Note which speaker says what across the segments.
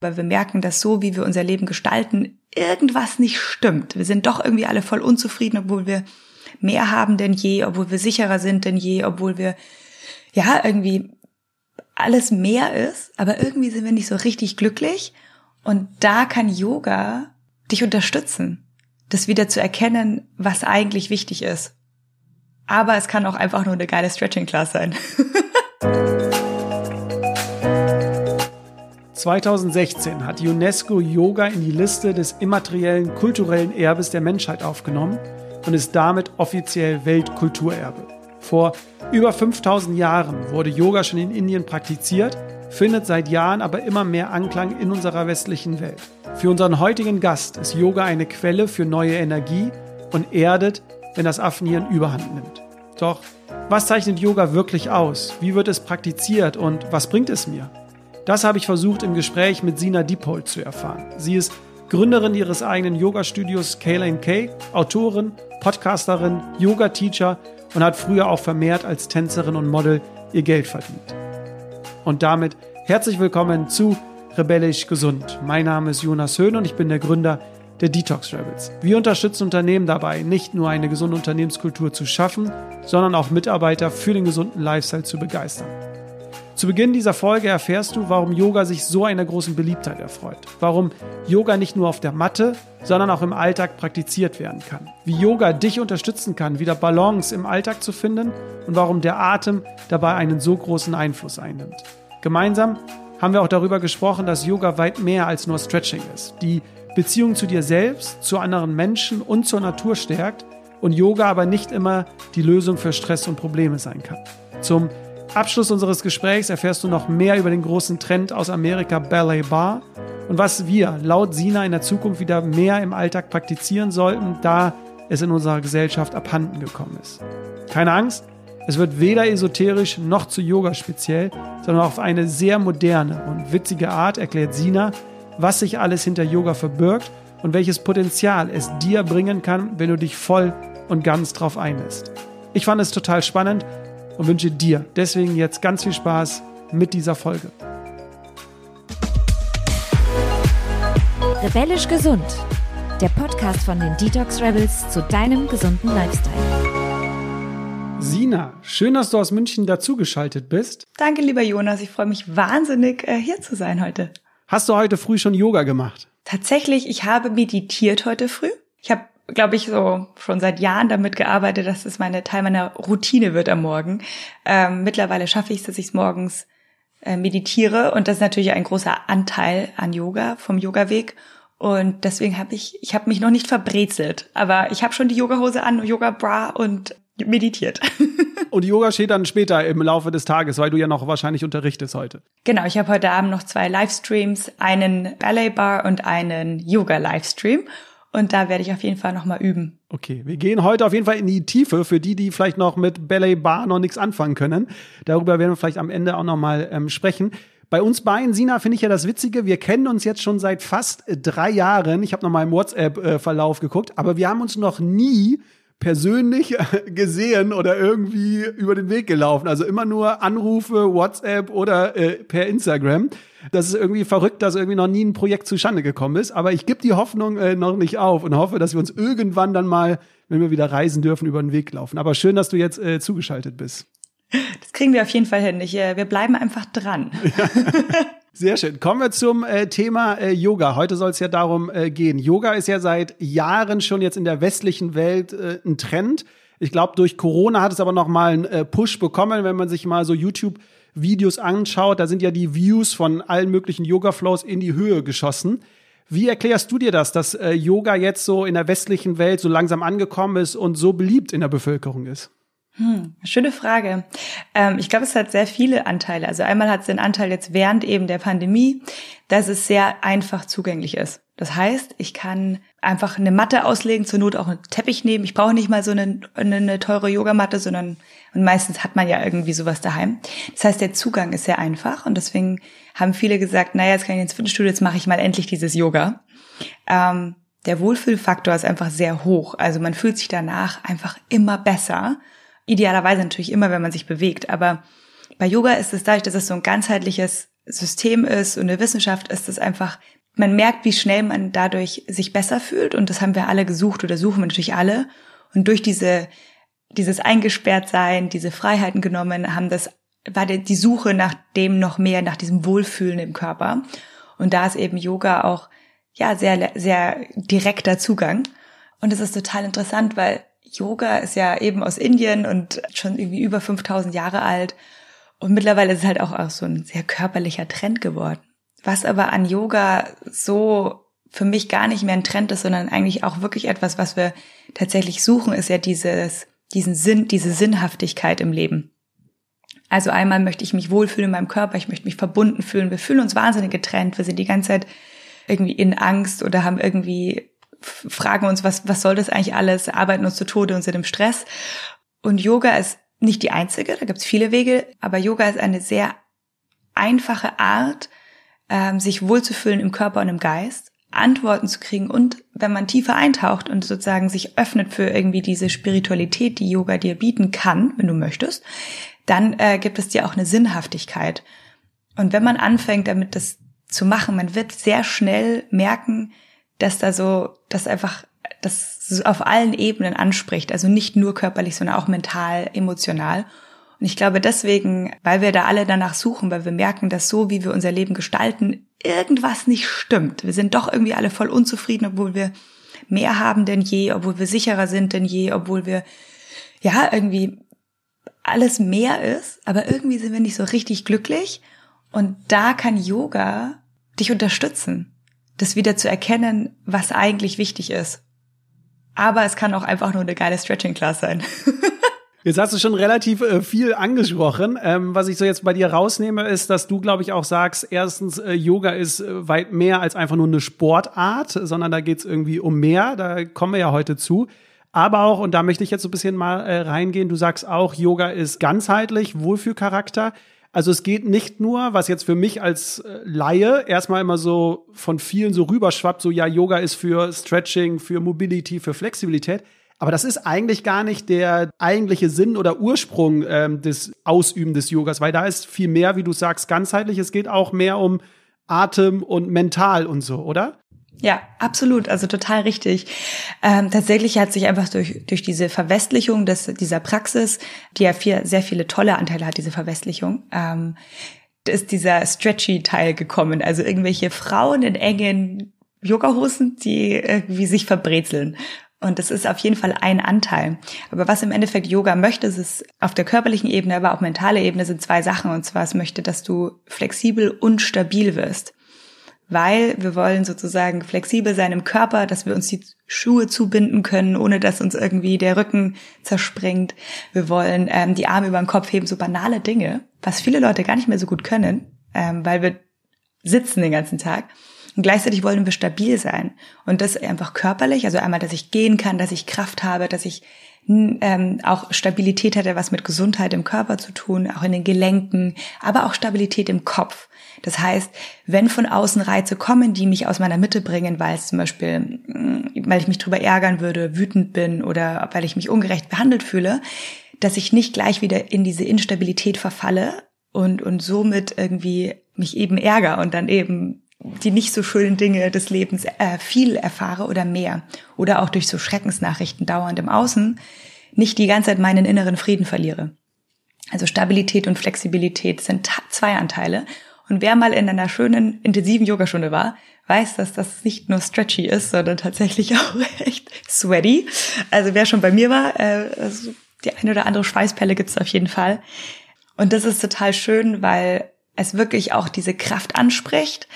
Speaker 1: weil wir merken, dass so, wie wir unser Leben gestalten, irgendwas nicht stimmt. Wir sind doch irgendwie alle voll unzufrieden, obwohl wir mehr haben denn je, obwohl wir sicherer sind denn je, obwohl wir, ja, irgendwie alles mehr ist, aber irgendwie sind wir nicht so richtig glücklich. Und da kann Yoga dich unterstützen, das wieder zu erkennen, was eigentlich wichtig ist. Aber es kann auch einfach nur eine geile Stretching-Class sein.
Speaker 2: 2016 hat UNESCO Yoga in die Liste des immateriellen kulturellen Erbes der Menschheit aufgenommen und ist damit offiziell Weltkulturerbe. Vor über 5000 Jahren wurde Yoga schon in Indien praktiziert, findet seit Jahren aber immer mehr Anklang in unserer westlichen Welt. Für unseren heutigen Gast ist Yoga eine Quelle für neue Energie und erdet, wenn das Affenhirn überhand nimmt. Doch was zeichnet Yoga wirklich aus? Wie wird es praktiziert und was bringt es mir? Das habe ich versucht im Gespräch mit Sina Diepold zu erfahren. Sie ist Gründerin ihres eigenen Yoga-Studios K, Autorin, Podcasterin, Yoga-Teacher und hat früher auch vermehrt als Tänzerin und Model ihr Geld verdient. Und damit herzlich willkommen zu Rebellisch Gesund. Mein Name ist Jonas Höhn und ich bin der Gründer der Detox Rebels. Wir unterstützen Unternehmen dabei, nicht nur eine gesunde Unternehmenskultur zu schaffen, sondern auch Mitarbeiter für den gesunden Lifestyle zu begeistern. Zu Beginn dieser Folge erfährst du, warum Yoga sich so einer großen Beliebtheit erfreut. Warum Yoga nicht nur auf der Matte, sondern auch im Alltag praktiziert werden kann. Wie Yoga dich unterstützen kann, wieder Balance im Alltag zu finden und warum der Atem dabei einen so großen Einfluss einnimmt. Gemeinsam haben wir auch darüber gesprochen, dass Yoga weit mehr als nur Stretching ist. Die Beziehung zu dir selbst, zu anderen Menschen und zur Natur stärkt und Yoga aber nicht immer die Lösung für Stress und Probleme sein kann. Zum Abschluss unseres Gesprächs erfährst du noch mehr über den großen Trend aus Amerika Ballet Bar und was wir laut Sina in der Zukunft wieder mehr im Alltag praktizieren sollten, da es in unserer Gesellschaft abhanden gekommen ist. Keine Angst, es wird weder esoterisch noch zu Yoga speziell, sondern auf eine sehr moderne und witzige Art erklärt Sina, was sich alles hinter Yoga verbirgt und welches Potenzial es dir bringen kann, wenn du dich voll und ganz drauf einlässt. Ich fand es total spannend und wünsche dir deswegen jetzt ganz viel Spaß mit dieser Folge.
Speaker 3: Rebellisch gesund. Der Podcast von den Detox Rebels zu deinem gesunden Lifestyle.
Speaker 2: Sina, schön, dass du aus München dazugeschaltet bist.
Speaker 1: Danke, lieber Jonas. Ich freue mich wahnsinnig, äh, hier zu sein heute.
Speaker 2: Hast du heute früh schon Yoga gemacht?
Speaker 1: Tatsächlich, ich habe meditiert heute früh. Ich habe glaube ich, so schon seit Jahren damit gearbeitet, dass es meine Teil meiner Routine wird am Morgen. Ähm, mittlerweile schaffe ich es, dass ich morgens äh, meditiere und das ist natürlich ein großer Anteil an Yoga vom Yoga-Weg. Und deswegen habe ich, ich habe mich noch nicht verbrezelt, aber ich habe schon die Yogahose an, Yoga-Bra und meditiert.
Speaker 2: und Yoga steht dann später im Laufe des Tages, weil du ja noch wahrscheinlich unterrichtest heute.
Speaker 1: Genau, ich habe heute Abend noch zwei Livestreams, einen Ballet Bar und einen Yoga-Livestream. Und da werde ich auf jeden Fall nochmal üben.
Speaker 2: Okay, wir gehen heute auf jeden Fall in die Tiefe für die, die vielleicht noch mit Ballet Bar noch nichts anfangen können. Darüber werden wir vielleicht am Ende auch nochmal ähm, sprechen. Bei uns beiden, Sina, finde ich ja das Witzige, wir kennen uns jetzt schon seit fast drei Jahren. Ich habe nochmal im WhatsApp-Verlauf geguckt, aber wir haben uns noch nie persönlich gesehen oder irgendwie über den Weg gelaufen. Also immer nur Anrufe, WhatsApp oder äh, per Instagram. Das ist irgendwie verrückt, dass irgendwie noch nie ein Projekt zustande gekommen ist. Aber ich gebe die Hoffnung äh, noch nicht auf und hoffe, dass wir uns irgendwann dann mal, wenn wir wieder reisen dürfen, über den Weg laufen. Aber schön, dass du jetzt äh, zugeschaltet bist.
Speaker 1: Das kriegen wir auf jeden Fall hin. Ich, äh, wir bleiben einfach dran. Ja.
Speaker 2: Sehr schön. Kommen wir zum äh, Thema äh, Yoga. Heute soll es ja darum äh, gehen. Yoga ist ja seit Jahren schon jetzt in der westlichen Welt äh, ein Trend. Ich glaube, durch Corona hat es aber noch mal einen äh, Push bekommen, wenn man sich mal so YouTube Videos anschaut. Da sind ja die Views von allen möglichen Yoga Flows in die Höhe geschossen. Wie erklärst du dir das, dass äh, Yoga jetzt so in der westlichen Welt so langsam angekommen ist und so beliebt in der Bevölkerung ist?
Speaker 1: Hm, schöne Frage. Ähm, ich glaube, es hat sehr viele Anteile. Also einmal hat es den Anteil jetzt während eben der Pandemie, dass es sehr einfach zugänglich ist. Das heißt, ich kann einfach eine Matte auslegen, zur Not auch einen Teppich nehmen. Ich brauche nicht mal so eine, eine, eine teure Yogamatte, sondern und meistens hat man ja irgendwie sowas daheim. Das heißt, der Zugang ist sehr einfach und deswegen haben viele gesagt, naja, jetzt kann ich ins Fitnessstudio, jetzt mache ich mal endlich dieses Yoga. Ähm, der Wohlfühlfaktor ist einfach sehr hoch. Also man fühlt sich danach einfach immer besser Idealerweise natürlich immer, wenn man sich bewegt. Aber bei Yoga ist es dadurch, dass es so ein ganzheitliches System ist und eine Wissenschaft ist es einfach, man merkt, wie schnell man dadurch sich besser fühlt und das haben wir alle gesucht oder suchen wir natürlich alle. Und durch diese, dieses Eingesperrtsein, diese Freiheiten genommen, haben das, war die Suche nach dem noch mehr, nach diesem Wohlfühlen im Körper. Und da ist eben Yoga auch, ja, sehr, sehr direkter Zugang. Und es ist total interessant, weil Yoga ist ja eben aus Indien und schon irgendwie über 5000 Jahre alt. Und mittlerweile ist es halt auch, auch so ein sehr körperlicher Trend geworden. Was aber an Yoga so für mich gar nicht mehr ein Trend ist, sondern eigentlich auch wirklich etwas, was wir tatsächlich suchen, ist ja dieses, diesen Sinn, diese Sinnhaftigkeit im Leben. Also einmal möchte ich mich wohlfühlen in meinem Körper, ich möchte mich verbunden fühlen. Wir fühlen uns wahnsinnig getrennt. Wir sind die ganze Zeit irgendwie in Angst oder haben irgendwie fragen uns, was, was soll das eigentlich alles, arbeiten uns zu Tode und sind im Stress. Und Yoga ist nicht die einzige, da gibt es viele Wege, aber Yoga ist eine sehr einfache Art, ähm, sich wohlzufühlen im Körper und im Geist, Antworten zu kriegen und wenn man tiefer eintaucht und sozusagen sich öffnet für irgendwie diese Spiritualität, die Yoga dir bieten kann, wenn du möchtest, dann äh, gibt es dir auch eine Sinnhaftigkeit. Und wenn man anfängt, damit das zu machen, man wird sehr schnell merken, dass da so, dass einfach, das auf allen Ebenen anspricht, also nicht nur körperlich, sondern auch mental, emotional. Und ich glaube deswegen, weil wir da alle danach suchen, weil wir merken, dass so, wie wir unser Leben gestalten, irgendwas nicht stimmt. Wir sind doch irgendwie alle voll unzufrieden, obwohl wir mehr haben denn je, obwohl wir sicherer sind denn je, obwohl wir, ja, irgendwie alles mehr ist, aber irgendwie sind wir nicht so richtig glücklich. Und da kann Yoga dich unterstützen das wieder zu erkennen, was eigentlich wichtig ist. Aber es kann auch einfach nur eine geile Stretching-Class sein.
Speaker 2: Jetzt hast du schon relativ äh, viel angesprochen. Ähm, was ich so jetzt bei dir rausnehme, ist, dass du, glaube ich, auch sagst, erstens, äh, Yoga ist äh, weit mehr als einfach nur eine Sportart, sondern da geht's irgendwie um mehr. Da kommen wir ja heute zu. Aber auch, und da möchte ich jetzt so ein bisschen mal äh, reingehen, du sagst auch, Yoga ist ganzheitlich, Wohlfühlcharakter. Also es geht nicht nur, was jetzt für mich als äh, Laie erstmal immer so von vielen so rüberschwappt, so ja, Yoga ist für Stretching, für Mobility, für Flexibilität. Aber das ist eigentlich gar nicht der eigentliche Sinn oder Ursprung ähm, des Ausüben des Yogas, weil da ist viel mehr, wie du sagst, ganzheitlich. Es geht auch mehr um Atem und mental und so, oder?
Speaker 1: Ja, absolut, also total richtig. Ähm, tatsächlich hat sich einfach durch, durch diese Verwestlichung des, dieser Praxis, die ja viel, sehr viele tolle Anteile hat, diese Verwestlichung, ähm, ist dieser stretchy Teil gekommen. Also irgendwelche Frauen in engen Yogahosen, die irgendwie sich verbrezeln. Und das ist auf jeden Fall ein Anteil. Aber was im Endeffekt Yoga möchte, ist es auf der körperlichen Ebene, aber auch mentale Ebene sind zwei Sachen. Und zwar, es möchte, dass du flexibel und stabil wirst weil wir wollen sozusagen flexibel sein im Körper, dass wir uns die Schuhe zubinden können, ohne dass uns irgendwie der Rücken zerspringt. Wir wollen ähm, die Arme über den Kopf heben, so banale Dinge, was viele Leute gar nicht mehr so gut können, ähm, weil wir sitzen den ganzen Tag. Und gleichzeitig wollen wir stabil sein. Und das einfach körperlich, also einmal, dass ich gehen kann, dass ich Kraft habe, dass ich ähm, auch Stabilität hat ja was mit Gesundheit im Körper zu tun, auch in den Gelenken, aber auch Stabilität im Kopf. Das heißt, wenn von außen Reize kommen, die mich aus meiner Mitte bringen, weil es zum Beispiel, mm, weil ich mich drüber ärgern würde, wütend bin oder weil ich mich ungerecht behandelt fühle, dass ich nicht gleich wieder in diese Instabilität verfalle und, und somit irgendwie mich eben ärger und dann eben die nicht so schönen Dinge des Lebens äh, viel erfahre oder mehr oder auch durch so Schreckensnachrichten dauernd im Außen nicht die ganze Zeit meinen inneren Frieden verliere. Also Stabilität und Flexibilität sind zwei Anteile. Und wer mal in einer schönen, intensiven Yogastunde war, weiß, dass das nicht nur stretchy ist, sondern tatsächlich auch echt sweaty. Also wer schon bei mir war, äh, also die eine oder andere Schweißpelle gibt es auf jeden Fall. Und das ist total schön, weil es wirklich auch diese Kraft anspricht,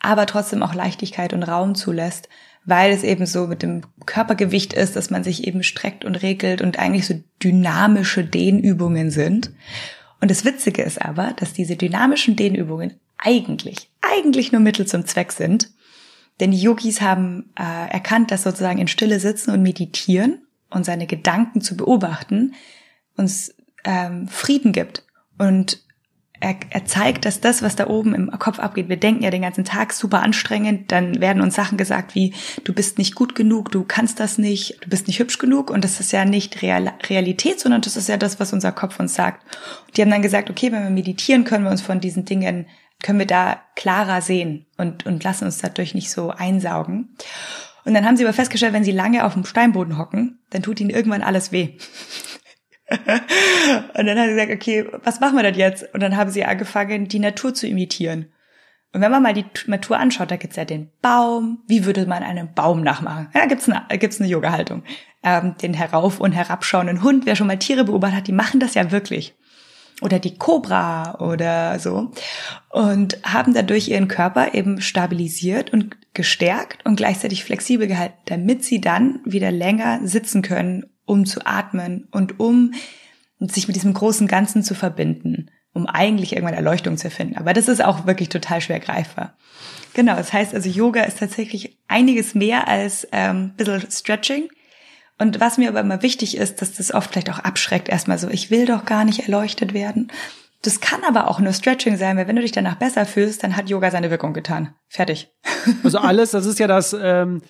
Speaker 1: aber trotzdem auch Leichtigkeit und Raum zulässt, weil es eben so mit dem Körpergewicht ist, dass man sich eben streckt und regelt und eigentlich so dynamische Dehnübungen sind. Und das Witzige ist aber, dass diese dynamischen Dehnübungen eigentlich, eigentlich nur Mittel zum Zweck sind. Denn die Yogis haben äh, erkannt, dass sozusagen in Stille sitzen und meditieren und seine Gedanken zu beobachten uns ähm, Frieden gibt und er, er zeigt, dass das, was da oben im Kopf abgeht, wir denken ja den ganzen Tag super anstrengend, dann werden uns Sachen gesagt wie, du bist nicht gut genug, du kannst das nicht, du bist nicht hübsch genug und das ist ja nicht Real Realität, sondern das ist ja das, was unser Kopf uns sagt. Und die haben dann gesagt, okay, wenn wir meditieren, können wir uns von diesen Dingen können wir da klarer sehen und, und lassen uns dadurch nicht so einsaugen. Und dann haben sie aber festgestellt, wenn sie lange auf dem Steinboden hocken, dann tut ihnen irgendwann alles weh. und dann hat sie gesagt, okay, was machen wir denn jetzt? Und dann haben sie angefangen, die Natur zu imitieren. Und wenn man mal die Natur anschaut, da gibt's ja den Baum. Wie würde man einen Baum nachmachen? Ja, gibt's eine, gibt's eine Yoga-Haltung. Ähm, den herauf- und herabschauenden Hund, wer schon mal Tiere beobachtet hat, die machen das ja wirklich. Oder die Cobra oder so. Und haben dadurch ihren Körper eben stabilisiert und gestärkt und gleichzeitig flexibel gehalten, damit sie dann wieder länger sitzen können, um zu atmen und um sich mit diesem großen Ganzen zu verbinden um eigentlich irgendwann Erleuchtung zu finden. Aber das ist auch wirklich total schwer greifbar. Genau, das heißt also, Yoga ist tatsächlich einiges mehr als ähm, bisschen Stretching. Und was mir aber immer wichtig ist, dass das oft vielleicht auch abschreckt, erstmal so, ich will doch gar nicht erleuchtet werden. Das kann aber auch nur Stretching sein, weil wenn du dich danach besser fühlst, dann hat Yoga seine Wirkung getan. Fertig.
Speaker 2: Also alles, das ist ja das, ähm,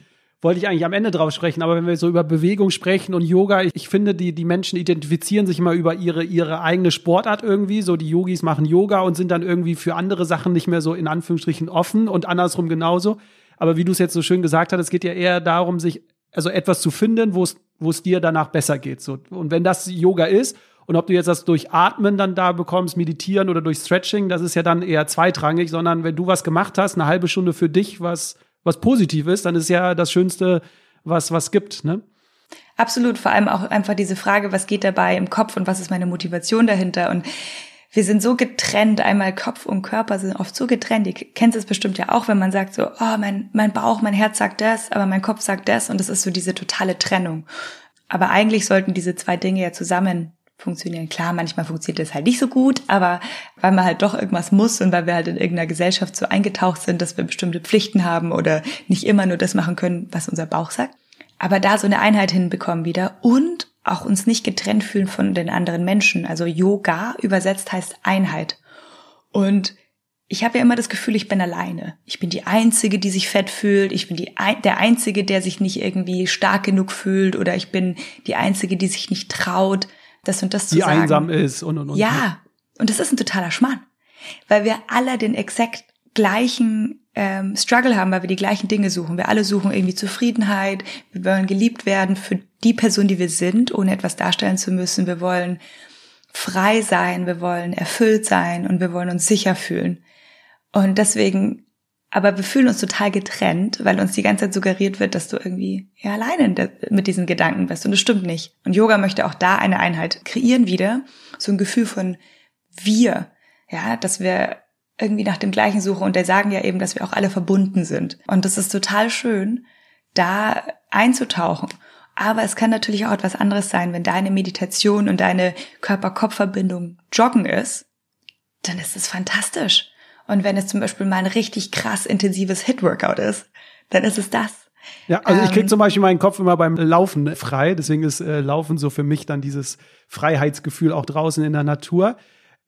Speaker 2: wollte ich eigentlich am Ende drauf sprechen, aber wenn wir so über Bewegung sprechen und Yoga, ich, ich, finde, die, die Menschen identifizieren sich immer über ihre, ihre eigene Sportart irgendwie. So die Yogis machen Yoga und sind dann irgendwie für andere Sachen nicht mehr so in Anführungsstrichen offen und andersrum genauso. Aber wie du es jetzt so schön gesagt hast, es geht ja eher darum, sich also etwas zu finden, wo es wo es dir danach besser geht. So. Und wenn das Yoga ist und ob du jetzt das durch Atmen dann da bekommst, meditieren oder durch Stretching, das ist ja dann eher zweitrangig, sondern wenn du was gemacht hast, eine halbe Stunde für dich, was was positiv ist, dann ist ja das Schönste, was was gibt, ne?
Speaker 1: Absolut, vor allem auch einfach diese Frage, was geht dabei im Kopf und was ist meine Motivation dahinter und wir sind so getrennt, einmal Kopf und Körper sind oft so getrennt. Ihr kennt es bestimmt ja auch, wenn man sagt so, oh, mein, mein Bauch, mein Herz sagt das, aber mein Kopf sagt das und das ist so diese totale Trennung. Aber eigentlich sollten diese zwei Dinge ja zusammen funktionieren. Klar, manchmal funktioniert das halt nicht so gut, aber weil man halt doch irgendwas muss und weil wir halt in irgendeiner Gesellschaft so eingetaucht sind, dass wir bestimmte Pflichten haben oder nicht immer nur das machen können, was unser Bauch sagt. Aber da so eine Einheit hinbekommen wieder und auch uns nicht getrennt fühlen von den anderen Menschen. Also Yoga übersetzt heißt Einheit. Und ich habe ja immer das Gefühl, ich bin alleine. Ich bin die Einzige, die sich fett fühlt. Ich bin die, der Einzige, der sich nicht irgendwie stark genug fühlt. Oder ich bin die Einzige, die sich nicht traut das und das zu
Speaker 2: die
Speaker 1: sagen.
Speaker 2: Die einsam ist und und und.
Speaker 1: Ja, und das ist ein totaler Schmarrn, weil wir alle den exakt gleichen ähm, Struggle haben, weil wir die gleichen Dinge suchen. Wir alle suchen irgendwie Zufriedenheit, wir wollen geliebt werden für die Person, die wir sind, ohne etwas darstellen zu müssen. Wir wollen frei sein, wir wollen erfüllt sein und wir wollen uns sicher fühlen. Und deswegen aber wir fühlen uns total getrennt, weil uns die ganze Zeit suggeriert wird, dass du irgendwie ja alleine mit diesen Gedanken bist. Und das stimmt nicht. Und Yoga möchte auch da eine Einheit kreieren wieder. So ein Gefühl von wir. Ja, dass wir irgendwie nach dem Gleichen suchen. Und der sagen ja eben, dass wir auch alle verbunden sind. Und das ist total schön, da einzutauchen. Aber es kann natürlich auch etwas anderes sein, wenn deine Meditation und deine Körper-Kopf-Verbindung Joggen ist, dann ist es fantastisch. Und wenn es zum Beispiel mal ein richtig krass intensives Hit-Workout ist, dann ist es das.
Speaker 2: Ja, also ich krieg ähm, zum Beispiel meinen Kopf immer beim Laufen frei. Deswegen ist äh, Laufen so für mich dann dieses Freiheitsgefühl auch draußen in der Natur.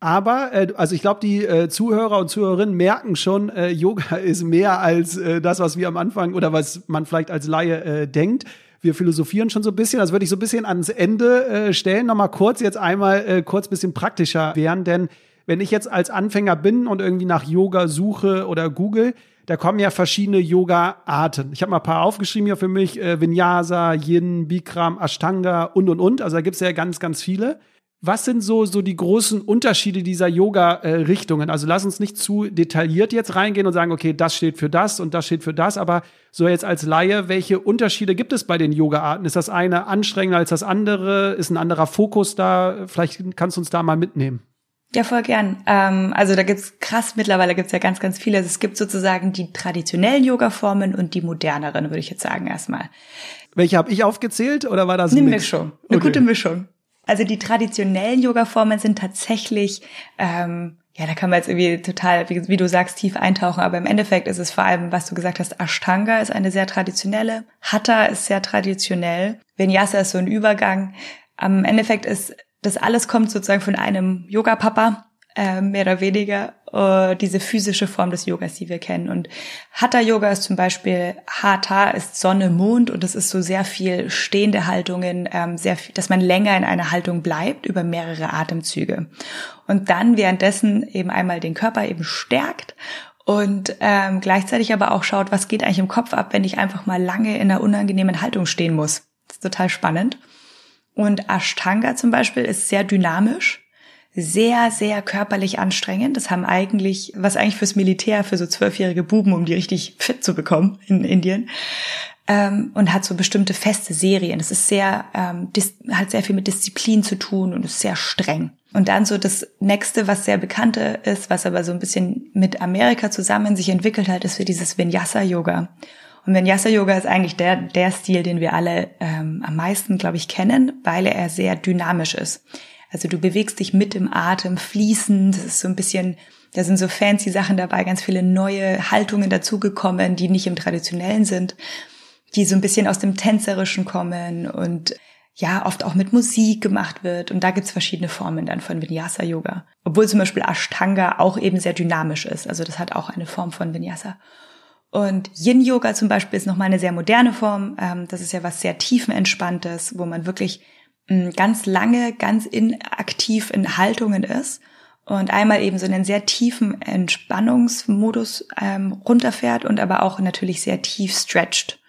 Speaker 2: Aber, äh, also ich glaube, die äh, Zuhörer und Zuhörerinnen merken schon, äh, Yoga ist mehr als äh, das, was wir am Anfang oder was man vielleicht als Laie äh, denkt. Wir philosophieren schon so ein bisschen. Das würde ich so ein bisschen ans Ende äh, stellen. Nochmal kurz, jetzt einmal äh, kurz bisschen praktischer werden, denn wenn ich jetzt als Anfänger bin und irgendwie nach Yoga suche oder google, da kommen ja verschiedene Yoga-Arten. Ich habe mal ein paar aufgeschrieben hier für mich. Äh, Vinyasa, Yin, Bikram, Ashtanga und, und, und. Also da gibt's ja ganz, ganz viele. Was sind so, so die großen Unterschiede dieser Yoga-Richtungen? Also lass uns nicht zu detailliert jetzt reingehen und sagen, okay, das steht für das und das steht für das. Aber so jetzt als Laie, welche Unterschiede gibt es bei den Yoga-Arten? Ist das eine anstrengender als das andere? Ist ein anderer Fokus da? Vielleicht kannst du uns da mal mitnehmen.
Speaker 1: Ja, voll gern. Ähm, also da gibt's krass, mittlerweile gibt's ja ganz, ganz viele. Also es gibt sozusagen die traditionellen Yoga-Formen und die moderneren, würde ich jetzt sagen erstmal.
Speaker 2: Welche habe ich aufgezählt oder war das
Speaker 1: eine? Mischung? Eine okay. gute Mischung. Also die traditionellen Yoga-Formen sind tatsächlich, ähm, ja, da kann man jetzt irgendwie total, wie, wie, du sagst, tief eintauchen, aber im Endeffekt ist es vor allem, was du gesagt hast, Ashtanga ist eine sehr traditionelle, Hatha ist sehr traditionell, Vinyasa ist so ein Übergang. Am Endeffekt ist das alles kommt sozusagen von einem Yoga-Papa, äh, mehr oder weniger. äh, diese physische Form des Yogas, die wir kennen. Und Hatha Yoga ist zum Beispiel, Hatha ist Sonne, Mond und es ist so sehr viel stehende Haltungen, ähm, sehr viel, dass man länger in einer Haltung bleibt über mehrere Atemzüge. Und dann währenddessen eben einmal den Körper eben stärkt und ähm, gleichzeitig aber auch schaut, was geht eigentlich im Kopf ab, wenn ich einfach mal lange in einer unangenehmen Haltung stehen muss. Das ist total spannend. Und Ashtanga zum Beispiel ist sehr dynamisch sehr, sehr körperlich anstrengend. Das haben eigentlich, was eigentlich fürs Militär, für so zwölfjährige Buben, um die richtig fit zu bekommen in Indien. Ähm, und hat so bestimmte feste Serien. Es ist sehr, ähm, hat sehr viel mit Disziplin zu tun und ist sehr streng. Und dann so das nächste, was sehr bekannte ist, was aber so ein bisschen mit Amerika zusammen sich entwickelt hat, ist für dieses Vinyasa-Yoga. Und Vinyasa-Yoga ist eigentlich der, der Stil, den wir alle ähm, am meisten, glaube ich, kennen, weil er sehr dynamisch ist. Also du bewegst dich mit dem Atem fließend. Das ist so ein bisschen, da sind so fancy Sachen dabei, ganz viele neue Haltungen dazugekommen, die nicht im traditionellen sind, die so ein bisschen aus dem Tänzerischen kommen und ja, oft auch mit Musik gemacht wird. Und da gibt's verschiedene Formen dann von Vinyasa Yoga. Obwohl zum Beispiel Ashtanga auch eben sehr dynamisch ist. Also das hat auch eine Form von Vinyasa. Und Yin Yoga zum Beispiel ist nochmal eine sehr moderne Form. Ähm, das ist ja was sehr tiefenentspanntes, wo man wirklich ganz lange ganz inaktiv in Haltungen ist und einmal eben so einen sehr tiefen Entspannungsmodus ähm, runterfährt und aber auch natürlich sehr tief stretcht.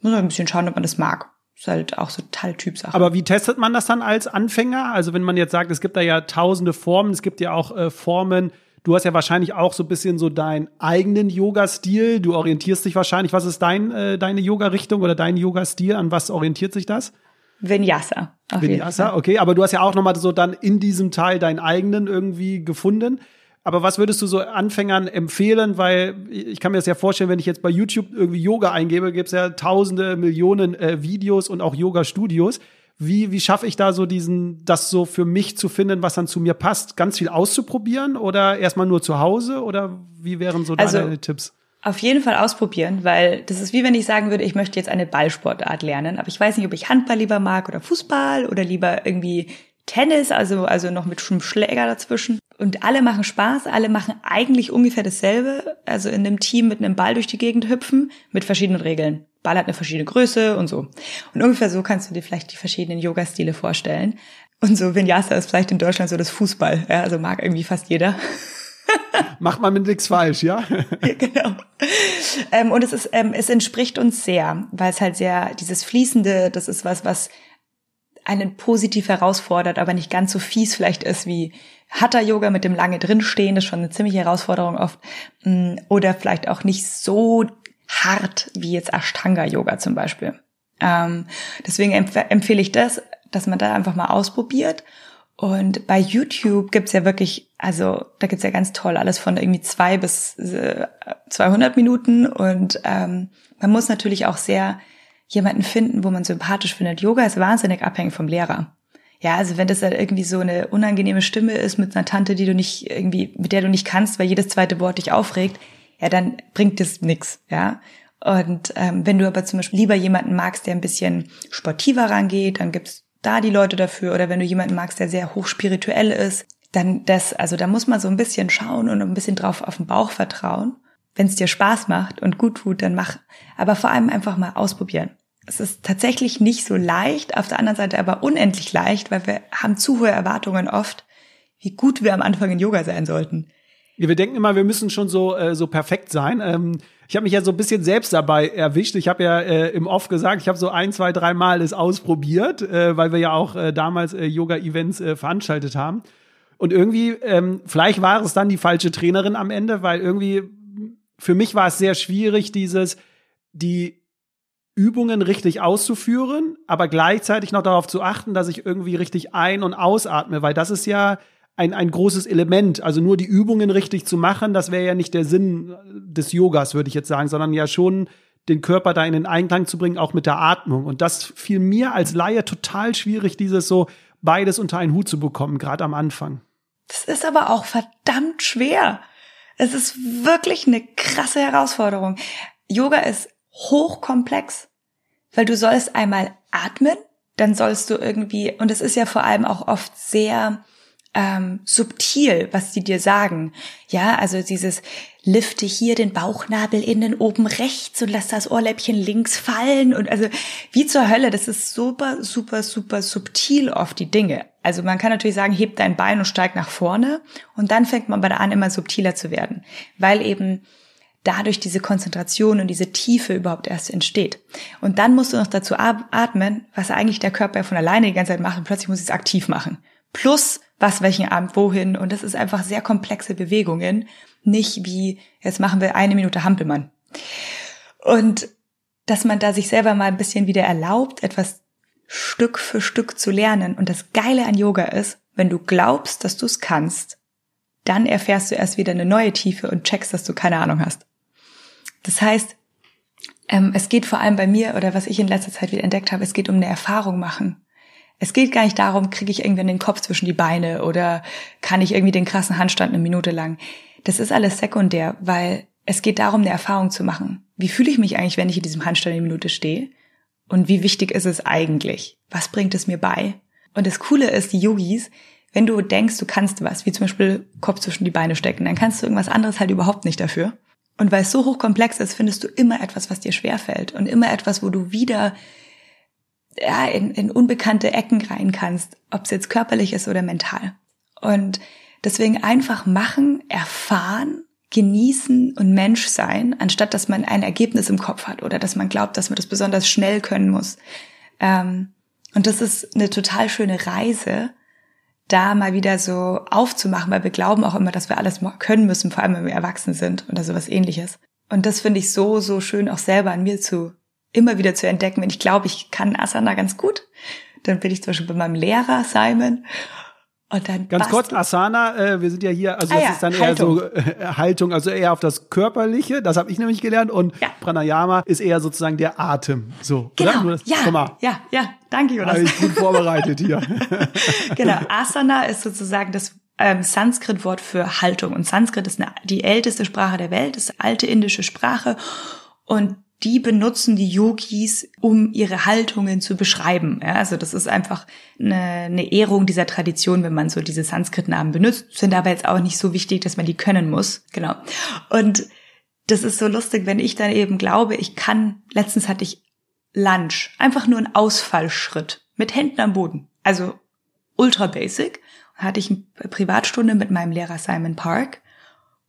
Speaker 1: Muss man ein bisschen schauen, ob man das mag. Ist halt auch so total Typsache.
Speaker 2: Aber wie testet man das dann als Anfänger? Also wenn man jetzt sagt, es gibt da ja tausende Formen, es gibt ja auch äh, Formen, du hast ja wahrscheinlich auch so ein bisschen so deinen eigenen Yoga-Stil, du orientierst dich wahrscheinlich, was ist dein, äh, deine Yoga-Richtung oder dein Yoga-Stil, an was orientiert sich das?
Speaker 1: Vinyasa.
Speaker 2: Vinyasa, okay, aber du hast ja auch nochmal so dann in diesem Teil deinen eigenen irgendwie gefunden. Aber was würdest du so Anfängern empfehlen? Weil ich kann mir das ja vorstellen, wenn ich jetzt bei YouTube irgendwie Yoga eingebe, gibt's ja tausende, Millionen äh, Videos und auch Yoga-Studios. Wie, wie schaffe ich da so diesen, das so für mich zu finden, was dann zu mir passt? Ganz viel auszuprobieren oder erstmal nur zu Hause? Oder wie wären so deine also, Tipps?
Speaker 1: Auf jeden Fall ausprobieren, weil das ist wie wenn ich sagen würde, ich möchte jetzt eine Ballsportart lernen, aber ich weiß nicht, ob ich Handball lieber mag oder Fußball oder lieber irgendwie Tennis, also, also noch mit Schläger dazwischen. Und alle machen Spaß, alle machen eigentlich ungefähr dasselbe, also in einem Team mit einem Ball durch die Gegend hüpfen, mit verschiedenen Regeln. Ball hat eine verschiedene Größe und so. Und ungefähr so kannst du dir vielleicht die verschiedenen Yoga-Stile vorstellen. Und so Vinyasa ist vielleicht in Deutschland so das Fußball, ja, also mag irgendwie fast jeder.
Speaker 2: Macht man mit nichts falsch, ja?
Speaker 1: ja genau. Ähm, und es ist, ähm, es entspricht uns sehr, weil es halt sehr, dieses Fließende, das ist was, was einen positiv herausfordert, aber nicht ganz so fies vielleicht ist wie Hatha-Yoga mit dem lange drinstehen, das ist schon eine ziemliche Herausforderung oft. Mm, oder vielleicht auch nicht so hart wie jetzt Ashtanga-Yoga zum Beispiel. Ähm, deswegen empf empfehle ich das, dass man da einfach mal ausprobiert und bei YouTube gibt's ja wirklich, also da gibt's ja ganz toll alles von irgendwie zwei bis äh, 200 Minuten und ähm, man muss natürlich auch sehr jemanden finden, wo man sympathisch findet. Yoga ist wahnsinnig abhängig vom Lehrer. Ja, also wenn das dann irgendwie so eine unangenehme Stimme ist mit einer Tante, die du nicht irgendwie, mit der du nicht kannst, weil jedes zweite Wort dich aufregt, ja, dann bringt das nix, ja. Und ähm, wenn du aber zum Beispiel lieber jemanden magst, der ein bisschen sportiver rangeht, dann gibt's da die Leute dafür oder wenn du jemanden magst, der sehr hochspirituell ist, dann das, also da muss man so ein bisschen schauen und ein bisschen drauf auf den Bauch vertrauen. Wenn es dir Spaß macht und gut tut, dann mach. Aber vor allem einfach mal ausprobieren. Es ist tatsächlich nicht so leicht, auf der anderen Seite aber unendlich leicht, weil wir haben zu hohe Erwartungen oft, wie gut wir am Anfang in Yoga sein sollten.
Speaker 2: Ja, wir denken immer, wir müssen schon so, äh, so perfekt sein. Ähm, ich habe mich ja so ein bisschen selbst dabei erwischt. Ich habe ja äh, im Off gesagt, ich habe so ein, zwei, drei Mal es ausprobiert, äh, weil wir ja auch äh, damals äh, Yoga-Events äh, veranstaltet haben. Und irgendwie, ähm, vielleicht war es dann die falsche Trainerin am Ende, weil irgendwie für mich war es sehr schwierig, dieses, die Übungen richtig auszuführen, aber gleichzeitig noch darauf zu achten, dass ich irgendwie richtig ein- und ausatme, weil das ist ja ein, ein großes Element. Also nur die Übungen richtig zu machen, das wäre ja nicht der Sinn des Yogas, würde ich jetzt sagen, sondern ja schon den Körper da in den Einklang zu bringen, auch mit der Atmung. Und das fiel mir als Laie total schwierig, dieses so beides unter einen Hut zu bekommen, gerade am Anfang.
Speaker 1: Das ist aber auch verdammt schwer. Es ist wirklich eine krasse Herausforderung. Yoga ist hochkomplex, weil du sollst einmal atmen, dann sollst du irgendwie, und es ist ja vor allem auch oft sehr ähm, subtil, was sie dir sagen. Ja, also dieses lifte hier den Bauchnabel innen oben rechts und lass das Ohrläppchen links fallen und also wie zur Hölle, das ist super, super, super subtil oft die Dinge. Also man kann natürlich sagen, heb dein Bein und steig nach vorne und dann fängt man bei der an, immer subtiler zu werden, weil eben dadurch diese Konzentration und diese Tiefe überhaupt erst entsteht. Und dann musst du noch dazu atmen, was eigentlich der Körper von alleine die ganze Zeit macht und plötzlich muss ich es aktiv machen. Plus was welchen Abend wohin und das ist einfach sehr komplexe Bewegungen, nicht wie jetzt machen wir eine Minute Hampelmann. Und dass man da sich selber mal ein bisschen wieder erlaubt, etwas Stück für Stück zu lernen. Und das Geile an Yoga ist, wenn du glaubst, dass du es kannst, dann erfährst du erst wieder eine neue Tiefe und checkst, dass du keine Ahnung hast. Das heißt, ähm, es geht vor allem bei mir oder was ich in letzter Zeit wieder entdeckt habe, es geht um eine Erfahrung machen. Es geht gar nicht darum, kriege ich irgendwann den Kopf zwischen die Beine oder kann ich irgendwie den krassen Handstand eine Minute lang. Das ist alles sekundär, weil es geht darum, eine Erfahrung zu machen. Wie fühle ich mich eigentlich, wenn ich in diesem Handstand eine Minute stehe? Und wie wichtig ist es eigentlich? Was bringt es mir bei? Und das Coole ist, die Yogis, wenn du denkst, du kannst was, wie zum Beispiel Kopf zwischen die Beine stecken, dann kannst du irgendwas anderes halt überhaupt nicht dafür. Und weil es so hochkomplex ist, findest du immer etwas, was dir schwerfällt und immer etwas, wo du wieder ja, in, in unbekannte Ecken rein kannst, ob es jetzt körperlich ist oder mental. Und deswegen einfach machen, erfahren, genießen und Mensch sein, anstatt dass man ein Ergebnis im Kopf hat oder dass man glaubt, dass man das besonders schnell können muss. Ähm, und das ist eine total schöne Reise, da mal wieder so aufzumachen, weil wir glauben auch immer, dass wir alles können müssen, vor allem wenn wir erwachsen sind oder sowas ähnliches. Und das finde ich so, so schön auch selber an mir zu, immer wieder zu entdecken. Wenn ich glaube, ich kann Asana ganz gut, dann bin ich zum Beispiel bei meinem Lehrer Simon und dann
Speaker 2: Ganz kurz, Asana, äh, wir sind ja hier, also ah, das ja, ist dann Haltung. eher so äh, Haltung, also eher auf das Körperliche, das habe ich nämlich gelernt und ja. Pranayama ist eher sozusagen der Atem. So,
Speaker 1: genau. Das, ja, ja, ja, danke Jonas.
Speaker 2: Habe ich gut vorbereitet hier.
Speaker 1: genau, Asana ist sozusagen das ähm, Sanskrit-Wort für Haltung und Sanskrit ist eine, die älteste Sprache der Welt, ist alte indische Sprache und die benutzen die Yogis, um ihre Haltungen zu beschreiben. Ja, also das ist einfach eine, eine Ehrung dieser Tradition, wenn man so diese Sanskrit-Namen benutzt, sind aber jetzt auch nicht so wichtig, dass man die können muss. Genau. Und das ist so lustig, wenn ich dann eben glaube, ich kann, letztens hatte ich Lunch, einfach nur ein Ausfallschritt mit Händen am Boden. Also ultra basic. Hatte ich eine Privatstunde mit meinem Lehrer Simon Park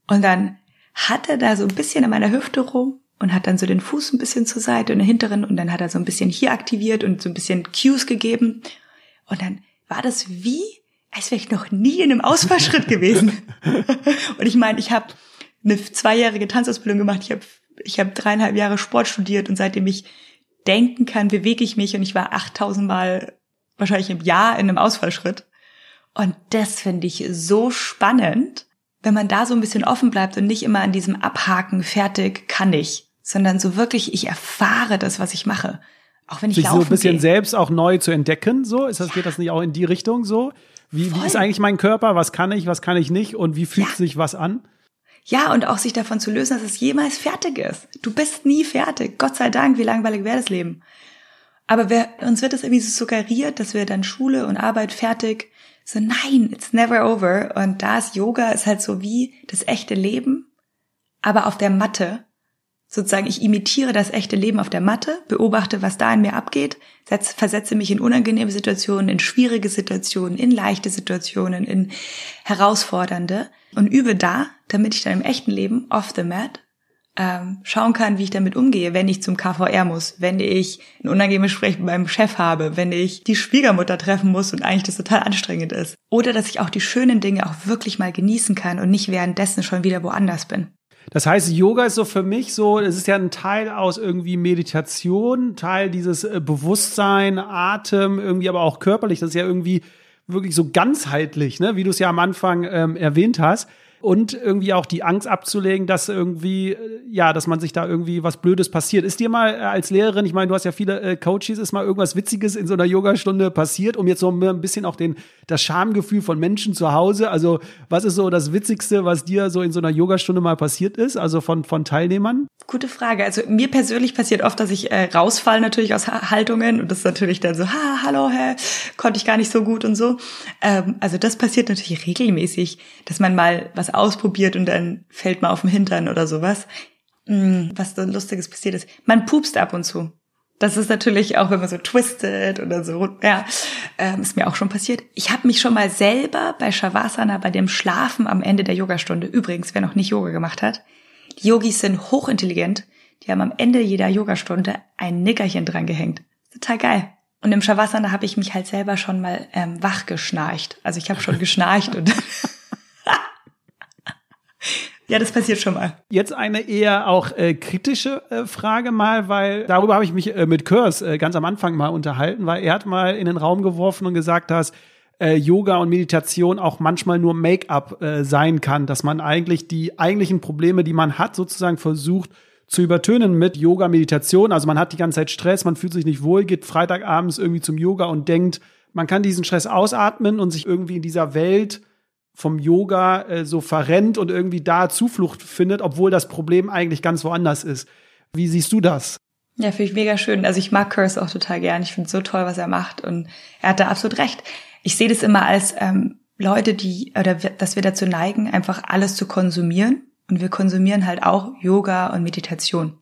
Speaker 1: und dann hat er da so ein bisschen in meiner Hüfte rum und hat dann so den Fuß ein bisschen zur Seite und den hinteren und dann hat er so ein bisschen hier aktiviert und so ein bisschen Cues gegeben. Und dann war das wie, als wäre ich noch nie in einem Ausfallschritt gewesen. und ich meine, ich habe eine zweijährige Tanzausbildung gemacht, ich habe ich hab dreieinhalb Jahre Sport studiert und seitdem ich denken kann, bewege ich mich und ich war 8000 Mal wahrscheinlich im Jahr in einem Ausfallschritt. Und das finde ich so spannend, wenn man da so ein bisschen offen bleibt und nicht immer an diesem Abhaken, fertig, kann ich, sondern so wirklich, ich erfahre das, was ich mache. Auch wenn ich
Speaker 2: Sich
Speaker 1: laufen
Speaker 2: so ein bisschen
Speaker 1: gehe.
Speaker 2: selbst auch neu zu entdecken, so? Ist das, ja. geht das nicht auch in die Richtung so? Wie, wie ist eigentlich mein Körper? Was kann ich, was kann ich nicht? Und wie fühlt ja. sich was an?
Speaker 1: Ja, und auch sich davon zu lösen, dass es jemals fertig ist. Du bist nie fertig. Gott sei Dank, wie langweilig wäre das Leben. Aber wir, uns wird es irgendwie so suggeriert, dass wir dann Schule und Arbeit fertig. So, nein, it's never over. Und da ist Yoga, ist halt so wie das echte Leben, aber auf der Matte sozusagen, ich imitiere das echte Leben auf der Matte, beobachte, was da in mir abgeht, setz, versetze mich in unangenehme Situationen, in schwierige Situationen, in leichte Situationen, in herausfordernde und übe da, damit ich dann im echten Leben off the mat ähm, schauen kann, wie ich damit umgehe, wenn ich zum KVR muss, wenn ich ein unangenehmes Gespräch mit meinem Chef habe, wenn ich die Schwiegermutter treffen muss und eigentlich das total anstrengend ist. Oder dass ich auch die schönen Dinge auch wirklich mal genießen kann und nicht währenddessen schon wieder woanders bin.
Speaker 2: Das heißt, Yoga ist so für mich so, es ist ja ein Teil aus irgendwie Meditation, Teil dieses äh, Bewusstsein, Atem, irgendwie aber auch körperlich. Das ist ja irgendwie wirklich so ganzheitlich, ne? wie du es ja am Anfang ähm, erwähnt hast. Und irgendwie auch die Angst abzulegen, dass irgendwie, äh, ja, dass man sich da irgendwie was Blödes passiert. Ist dir mal äh, als Lehrerin, ich meine, du hast ja viele äh, Coaches, ist mal irgendwas Witziges in so einer Yogastunde passiert, um jetzt so ein bisschen auch den, das Schamgefühl von Menschen zu Hause? Also, was ist so das Witzigste, was dir so in so einer Yogastunde mal passiert ist, also von, von Teilnehmern?
Speaker 1: Gute Frage. Also, mir persönlich passiert oft, dass ich äh, rausfall natürlich aus Haltungen und das ist natürlich dann so, ha, hallo, hä, konnte ich gar nicht so gut und so. Ähm, also, das passiert natürlich regelmäßig, dass man mal was ausprobiert und dann fällt man auf den Hintern oder sowas. Hm, was so Lustiges passiert ist. Man pupst ab und zu. Das ist natürlich auch, wenn man so twistet oder so, ja, ähm, ist mir auch schon passiert. Ich habe mich schon mal selber bei Shavasana, bei dem Schlafen am Ende der Yogastunde, übrigens, wer noch nicht Yoga gemacht hat, die Yogis sind hochintelligent, die haben am Ende jeder Yogastunde ein Nickerchen dran gehängt. Total geil. Und im Shavasana habe ich mich halt selber schon mal ähm, wach geschnarcht. Also ich habe schon geschnarcht und Ja, das passiert schon mal.
Speaker 2: Jetzt eine eher auch äh, kritische äh, Frage mal, weil darüber habe ich mich äh, mit Kurs äh, ganz am Anfang mal unterhalten, weil er hat mal in den Raum geworfen und gesagt, dass äh, Yoga und Meditation auch manchmal nur Make-up äh, sein kann, dass man eigentlich die eigentlichen Probleme, die man hat, sozusagen versucht zu übertönen mit Yoga, Meditation. Also man hat die ganze Zeit Stress, man fühlt sich nicht wohl, geht Freitagabends irgendwie zum Yoga und denkt, man kann diesen Stress ausatmen und sich irgendwie in dieser Welt vom Yoga äh, so verrennt und irgendwie da Zuflucht findet, obwohl das Problem eigentlich ganz woanders ist. Wie siehst du das?
Speaker 1: Ja, finde ich mega schön. Also ich mag Curse auch total gern. Ich finde es so toll, was er macht und er hat da absolut recht. Ich sehe das immer als ähm, Leute, die oder dass wir dazu neigen, einfach alles zu konsumieren und wir konsumieren halt auch Yoga und Meditation.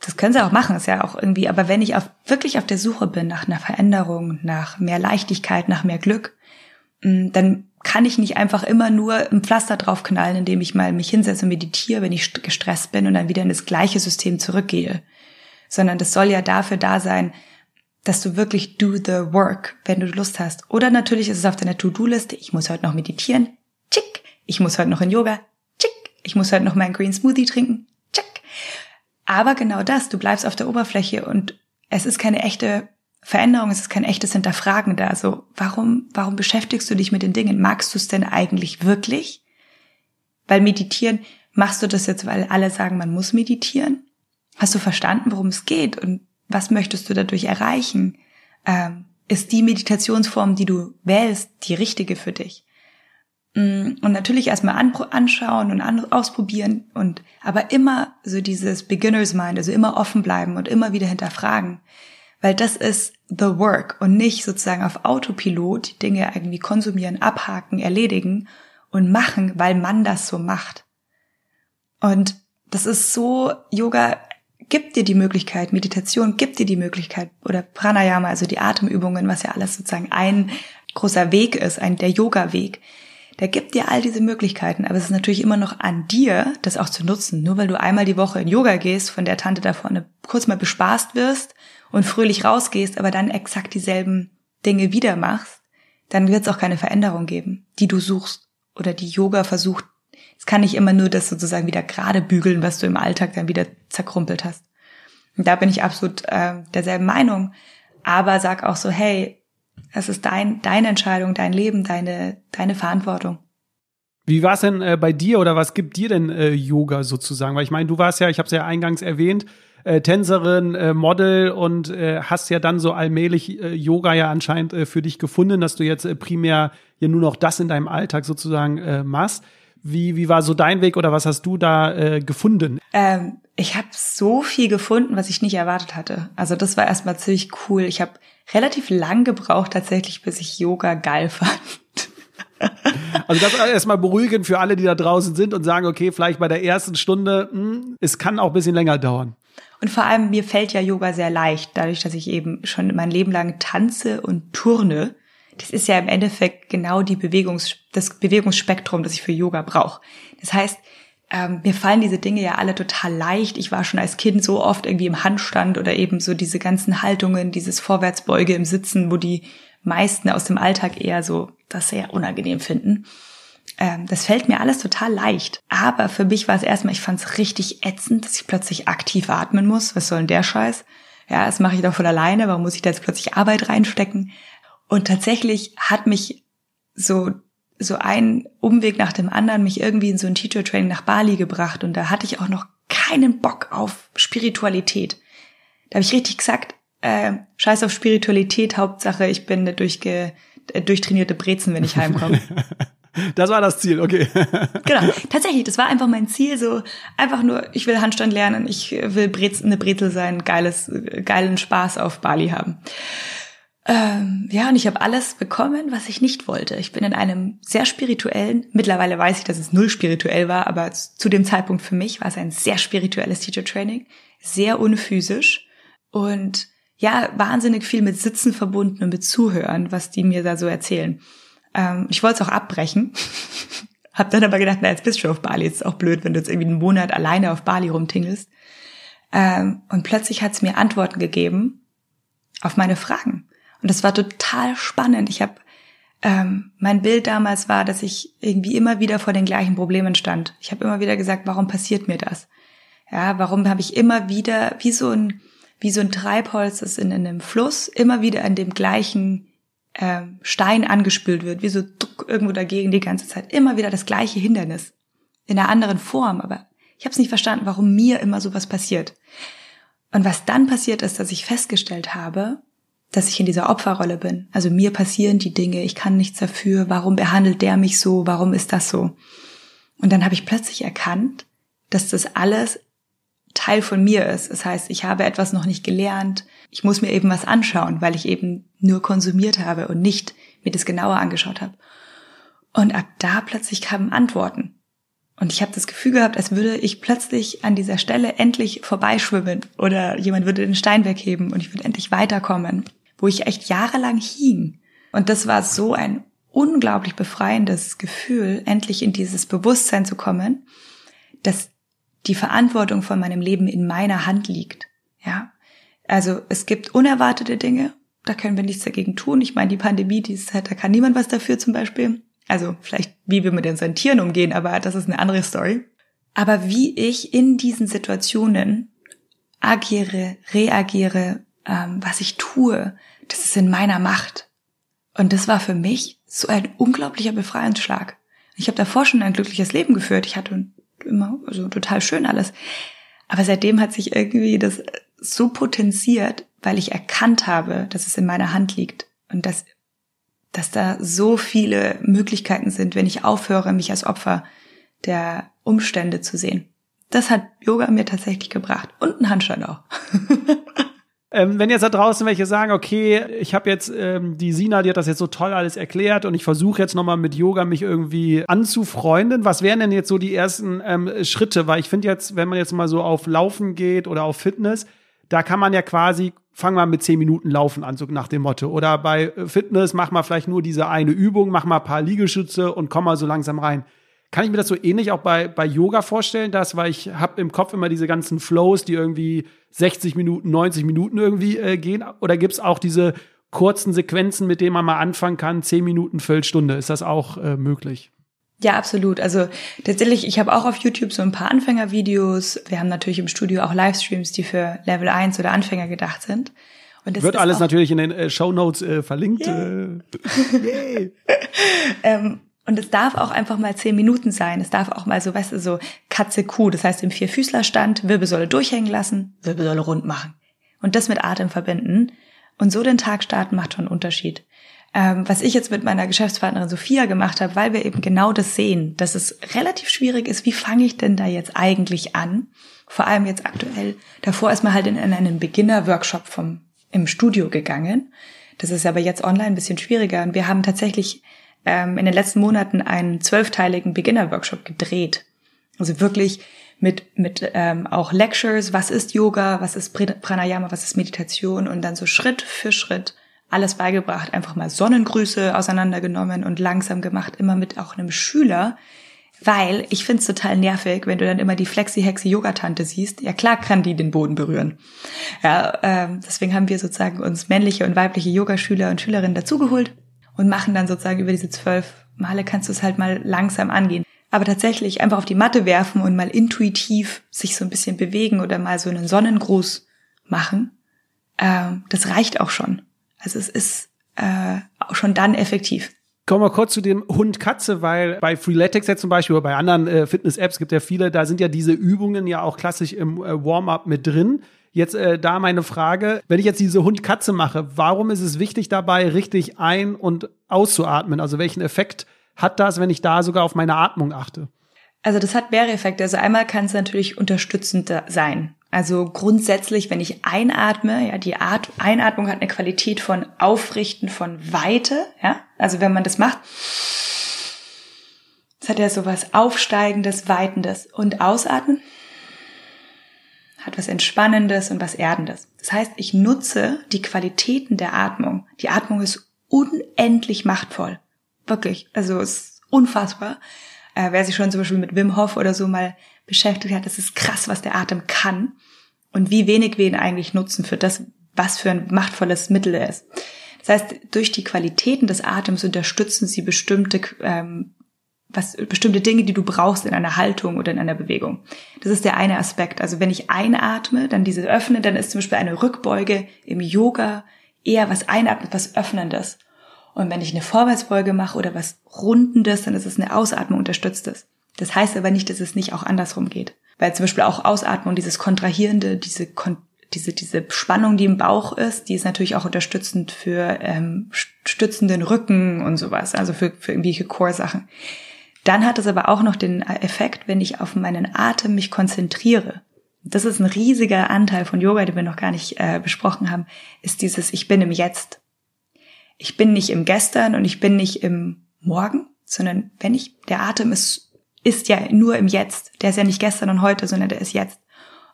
Speaker 1: Das können sie auch machen, ist ja auch irgendwie. Aber wenn ich auf, wirklich auf der Suche bin nach einer Veränderung, nach mehr Leichtigkeit, nach mehr Glück, mm, dann kann ich nicht einfach immer nur ein Pflaster draufknallen, indem ich mal mich hinsetze und meditiere, wenn ich gestresst bin und dann wieder in das gleiche System zurückgehe. Sondern das soll ja dafür da sein, dass du wirklich do the work, wenn du Lust hast. Oder natürlich ist es auf deiner To-Do-Liste, ich muss heute noch meditieren, chick. Ich muss heute noch in Yoga, chick. Ich muss heute noch meinen Green Smoothie trinken, chick. Aber genau das, du bleibst auf der Oberfläche und es ist keine echte Veränderung, es ist kein echtes Hinterfragen da. So, warum, warum beschäftigst du dich mit den Dingen? Magst du es denn eigentlich wirklich? Weil meditieren, machst du das jetzt, weil alle sagen, man muss meditieren? Hast du verstanden, worum es geht und was möchtest du dadurch erreichen? Ähm, ist die Meditationsform, die du wählst, die richtige für dich? Mm, und natürlich erstmal anschauen und ausprobieren und aber immer so dieses Beginner's Mind, also immer offen bleiben und immer wieder hinterfragen. Weil das ist the work und nicht sozusagen auf Autopilot die Dinge irgendwie konsumieren, abhaken, erledigen und machen, weil man das so macht. Und das ist so, Yoga gibt dir die Möglichkeit, Meditation gibt dir die Möglichkeit oder Pranayama, also die Atemübungen, was ja alles sozusagen ein großer Weg ist, ein der Yoga-Weg. Der gibt dir all diese Möglichkeiten, aber es ist natürlich immer noch an dir, das auch zu nutzen. Nur weil du einmal die Woche in Yoga gehst, von der Tante da vorne kurz mal bespaßt wirst und fröhlich rausgehst, aber dann exakt dieselben Dinge wieder machst, dann wird es auch keine Veränderung geben, die du suchst oder die Yoga versucht. Es kann nicht immer nur das sozusagen wieder gerade bügeln, was du im Alltag dann wieder zerkrumpelt hast. Und da bin ich absolut äh, derselben Meinung. Aber sag auch so, hey, es ist dein, deine Entscheidung, dein Leben, deine, deine Verantwortung.
Speaker 2: Wie war es denn äh, bei dir oder was gibt dir denn äh, Yoga sozusagen? Weil ich meine, du warst ja, ich habe es ja eingangs erwähnt, äh, Tänzerin, äh, Model und äh, hast ja dann so allmählich äh, Yoga ja anscheinend äh, für dich gefunden, dass du jetzt äh, primär ja nur noch das in deinem Alltag sozusagen äh, machst. Wie, wie war so dein Weg oder was hast du da äh, gefunden?
Speaker 1: Ähm, ich habe so viel gefunden, was ich nicht erwartet hatte. Also das war erstmal ziemlich cool. Ich habe relativ lang gebraucht tatsächlich, bis ich Yoga geil fand.
Speaker 2: Also das erstmal beruhigend für alle, die da draußen sind und sagen, okay, vielleicht bei der ersten Stunde, mh, hm, es kann auch ein bisschen länger dauern.
Speaker 1: Und vor allem mir fällt ja Yoga sehr leicht, dadurch, dass ich eben schon mein Leben lang tanze und turne. Das ist ja im Endeffekt genau die Bewegungs das Bewegungsspektrum, das ich für Yoga brauche. Das heißt, ähm, mir fallen diese Dinge ja alle total leicht. Ich war schon als Kind so oft irgendwie im Handstand oder eben so diese ganzen Haltungen, dieses Vorwärtsbeuge im Sitzen, wo die meisten aus dem Alltag eher so das sehr unangenehm finden. Ähm, das fällt mir alles total leicht. Aber für mich war es erstmal, ich fand es richtig ätzend, dass ich plötzlich aktiv atmen muss. Was soll denn der Scheiß? Ja, das mache ich doch von alleine. Warum muss ich da jetzt plötzlich Arbeit reinstecken? Und tatsächlich hat mich so so ein Umweg nach dem anderen mich irgendwie in so ein Teacher Training nach Bali gebracht und da hatte ich auch noch keinen Bock auf Spiritualität. Da habe ich richtig gesagt, äh, scheiß auf Spiritualität, Hauptsache ich bin eine durchge, äh, durchtrainierte Brezen, wenn ich heimkomme.
Speaker 2: Das war das Ziel, okay.
Speaker 1: genau, tatsächlich, das war einfach mein Ziel, so einfach nur, ich will Handstand lernen, ich will Brez, eine Brezel sein, geiles, geilen Spaß auf Bali haben. Ähm, ja, und ich habe alles bekommen, was ich nicht wollte. Ich bin in einem sehr spirituellen, mittlerweile weiß ich, dass es null spirituell war, aber zu dem Zeitpunkt für mich war es ein sehr spirituelles Teacher Training, sehr unphysisch und ja, wahnsinnig viel mit Sitzen verbunden und mit Zuhören, was die mir da so erzählen. Ähm, ich wollte es auch abbrechen. Hab dann aber gedacht, na, jetzt bist du auf Bali. Jetzt ist auch blöd, wenn du jetzt irgendwie einen Monat alleine auf Bali rumtingelst. Ähm, und plötzlich hat es mir Antworten gegeben auf meine Fragen. Und das war total spannend. Ich habe ähm, mein Bild damals war, dass ich irgendwie immer wieder vor den gleichen Problemen stand. Ich habe immer wieder gesagt, warum passiert mir das? Ja, warum habe ich immer wieder wie so ein wie so ein Treibholz, das in, in einem Fluss immer wieder an dem gleichen äh, Stein angespült wird, wie so irgendwo dagegen die ganze Zeit. Immer wieder das gleiche Hindernis. In einer anderen Form, aber ich habe es nicht verstanden, warum mir immer sowas passiert. Und was dann passiert ist, dass ich festgestellt habe, dass ich in dieser Opferrolle bin. Also mir passieren die Dinge, ich kann nichts dafür, warum behandelt der mich so, warum ist das so? Und dann habe ich plötzlich erkannt, dass das alles Teil von mir ist. Das heißt, ich habe etwas noch nicht gelernt. Ich muss mir eben was anschauen, weil ich eben nur konsumiert habe und nicht mir das genauer angeschaut habe. Und ab da plötzlich kamen Antworten. Und ich habe das Gefühl gehabt, als würde ich plötzlich an dieser Stelle endlich vorbeischwimmen oder jemand würde den Stein wegheben und ich würde endlich weiterkommen, wo ich echt jahrelang hing. Und das war so ein unglaublich befreiendes Gefühl, endlich in dieses Bewusstsein zu kommen, dass die Verantwortung von meinem Leben in meiner Hand liegt. Ja. Also es gibt unerwartete Dinge, da können wir nichts dagegen tun. Ich meine, die Pandemie, die ist halt, da kann niemand was dafür zum Beispiel. Also vielleicht, wie wir mit unseren Tieren umgehen, aber das ist eine andere Story. Aber wie ich in diesen Situationen agiere, reagiere, ähm, was ich tue, das ist in meiner Macht. Und das war für mich so ein unglaublicher Befreiungsschlag. Ich habe davor schon ein glückliches Leben geführt. Ich hatte immer, also total schön alles. Aber seitdem hat sich irgendwie das so potenziert, weil ich erkannt habe, dass es in meiner Hand liegt und dass, dass da so viele Möglichkeiten sind, wenn ich aufhöre, mich als Opfer der Umstände zu sehen. Das hat Yoga mir tatsächlich gebracht und ein Handstand auch.
Speaker 2: Ähm, wenn jetzt da draußen welche sagen, okay, ich habe jetzt ähm, die Sina, die hat das jetzt so toll alles erklärt und ich versuche jetzt nochmal mit Yoga mich irgendwie anzufreunden. Was wären denn jetzt so die ersten ähm, Schritte? Weil ich finde jetzt, wenn man jetzt mal so auf Laufen geht oder auf Fitness, da kann man ja quasi, fang mal mit zehn Minuten Laufen an, so nach dem Motto. Oder bei Fitness mach mal vielleicht nur diese eine Übung, mach mal ein paar Liegestütze und komm mal so langsam rein. Kann ich mir das so ähnlich auch bei, bei Yoga vorstellen, das, weil ich habe im Kopf immer diese ganzen Flows, die irgendwie 60 Minuten, 90 Minuten irgendwie äh, gehen? Oder gibt es auch diese kurzen Sequenzen, mit denen man mal anfangen kann, 10 Minuten, Viertelstunde? Ist das auch äh, möglich?
Speaker 1: Ja, absolut. Also tatsächlich, ich habe auch auf YouTube so ein paar Anfängervideos. Wir haben natürlich im Studio auch Livestreams, die für Level 1 oder Anfänger gedacht sind.
Speaker 2: Und Wird alles natürlich in den äh, Show Notes äh, verlinkt. Yeah.
Speaker 1: Äh. ähm, und es darf auch einfach mal zehn Minuten sein. Es darf auch mal so, weißt du, so Katze Kuh. Das heißt im Vierfüßlerstand Wirbelsäule durchhängen lassen, Wirbelsäule rund machen. Und das mit Atem verbinden. Und so den Tag starten macht schon einen Unterschied. Ähm, was ich jetzt mit meiner Geschäftspartnerin Sophia gemacht habe, weil wir eben genau das sehen, dass es relativ schwierig ist, wie fange ich denn da jetzt eigentlich an? Vor allem jetzt aktuell. Davor ist man halt in, in einen Beginner-Workshop vom, im Studio gegangen. Das ist aber jetzt online ein bisschen schwieriger. Und wir haben tatsächlich ähm, in den letzten Monaten einen zwölfteiligen Beginner-Workshop gedreht. Also wirklich mit, mit ähm, auch Lectures, was ist Yoga, was ist Pranayama, was ist Meditation? Und dann so Schritt für Schritt alles beigebracht, einfach mal Sonnengrüße auseinandergenommen und langsam gemacht, immer mit auch einem Schüler, weil ich find's total nervig, wenn du dann immer die Flexi-Hexi-Yoga-Tante siehst. Ja klar kann die den Boden berühren. Ja, ähm, deswegen haben wir sozusagen uns männliche und weibliche Yogaschüler und Schülerinnen dazugeholt und machen dann sozusagen über diese zwölf Male kannst du es halt mal langsam angehen. Aber tatsächlich einfach auf die Matte werfen und mal intuitiv sich so ein bisschen bewegen oder mal so einen Sonnengruß machen, äh, das reicht auch schon. Also es ist äh, auch schon dann effektiv.
Speaker 2: Kommen wir kurz zu dem Hund-Katze, weil bei Freeletics jetzt zum Beispiel oder bei anderen äh, Fitness-Apps gibt ja viele, da sind ja diese Übungen ja auch klassisch im äh, Warm-up mit drin. Jetzt äh, da meine Frage, wenn ich jetzt diese Hund-Katze mache, warum ist es wichtig dabei, richtig ein- und auszuatmen? Also welchen Effekt hat das, wenn ich da sogar auf meine Atmung achte?
Speaker 1: Also das hat mehrere Effekte. Also einmal kann es natürlich unterstützend sein. Also grundsätzlich, wenn ich einatme, ja, die At Einatmung hat eine Qualität von Aufrichten, von Weite, ja. Also wenn man das macht, das hat ja so was Aufsteigendes, Weitendes. Und Ausatmen hat was Entspannendes und was Erdendes. Das heißt, ich nutze die Qualitäten der Atmung. Die Atmung ist unendlich machtvoll. Wirklich. Also es ist unfassbar. Äh, wer sich schon zum Beispiel mit Wim Hof oder so mal beschäftigt hat, das ist krass, was der Atem kann und wie wenig wir ihn eigentlich nutzen für das, was für ein machtvolles Mittel er ist. Das heißt, durch die Qualitäten des Atems unterstützen sie bestimmte, ähm, was, bestimmte Dinge, die du brauchst in einer Haltung oder in einer Bewegung. Das ist der eine Aspekt. Also wenn ich einatme, dann diese öffne, dann ist zum Beispiel eine Rückbeuge im Yoga eher was einatmet, was öffnendes. Und wenn ich eine Vorwärtsbeuge mache oder was Rundendes, dann ist es eine Ausatmung unterstütztes. Das heißt aber nicht, dass es nicht auch andersrum geht. Weil zum Beispiel auch Ausatmung, dieses Kontrahierende, diese, diese, diese Spannung, die im Bauch ist, die ist natürlich auch unterstützend für ähm, stützenden Rücken und sowas, also für, für irgendwelche Core-Sachen. Dann hat es aber auch noch den Effekt, wenn ich auf meinen Atem mich konzentriere. Das ist ein riesiger Anteil von Yoga, den wir noch gar nicht äh, besprochen haben, ist dieses Ich bin im Jetzt ich bin nicht im Gestern und ich bin nicht im Morgen, sondern wenn ich, der Atem ist, ist ja nur im Jetzt. Der ist ja nicht gestern und heute, sondern der ist jetzt.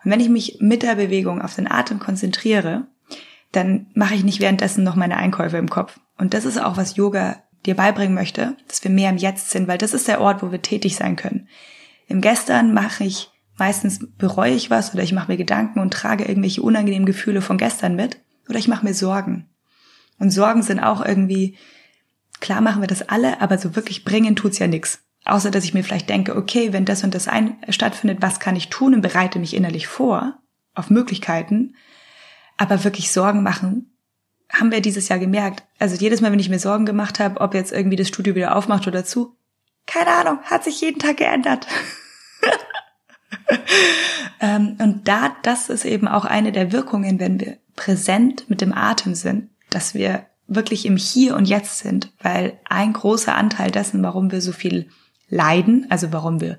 Speaker 1: Und wenn ich mich mit der Bewegung auf den Atem konzentriere, dann mache ich nicht währenddessen noch meine Einkäufe im Kopf. Und das ist auch, was Yoga dir beibringen möchte, dass wir mehr im Jetzt sind, weil das ist der Ort, wo wir tätig sein können. Im Gestern mache ich, meistens bereue ich was oder ich mache mir Gedanken und trage irgendwelche unangenehmen Gefühle von gestern mit oder ich mache mir Sorgen. Und Sorgen sind auch irgendwie, klar machen wir das alle, aber so wirklich bringen tut's ja nix. Außer dass ich mir vielleicht denke, okay, wenn das und das ein stattfindet, was kann ich tun und bereite mich innerlich vor auf Möglichkeiten. Aber wirklich Sorgen machen, haben wir dieses Jahr gemerkt. Also jedes Mal, wenn ich mir Sorgen gemacht habe, ob jetzt irgendwie das Studio wieder aufmacht oder zu, keine Ahnung, hat sich jeden Tag geändert. ähm, und da, das ist eben auch eine der Wirkungen, wenn wir präsent mit dem Atem sind, dass wir wirklich im Hier und Jetzt sind, weil ein großer Anteil dessen, warum wir so viel leiden, also warum wir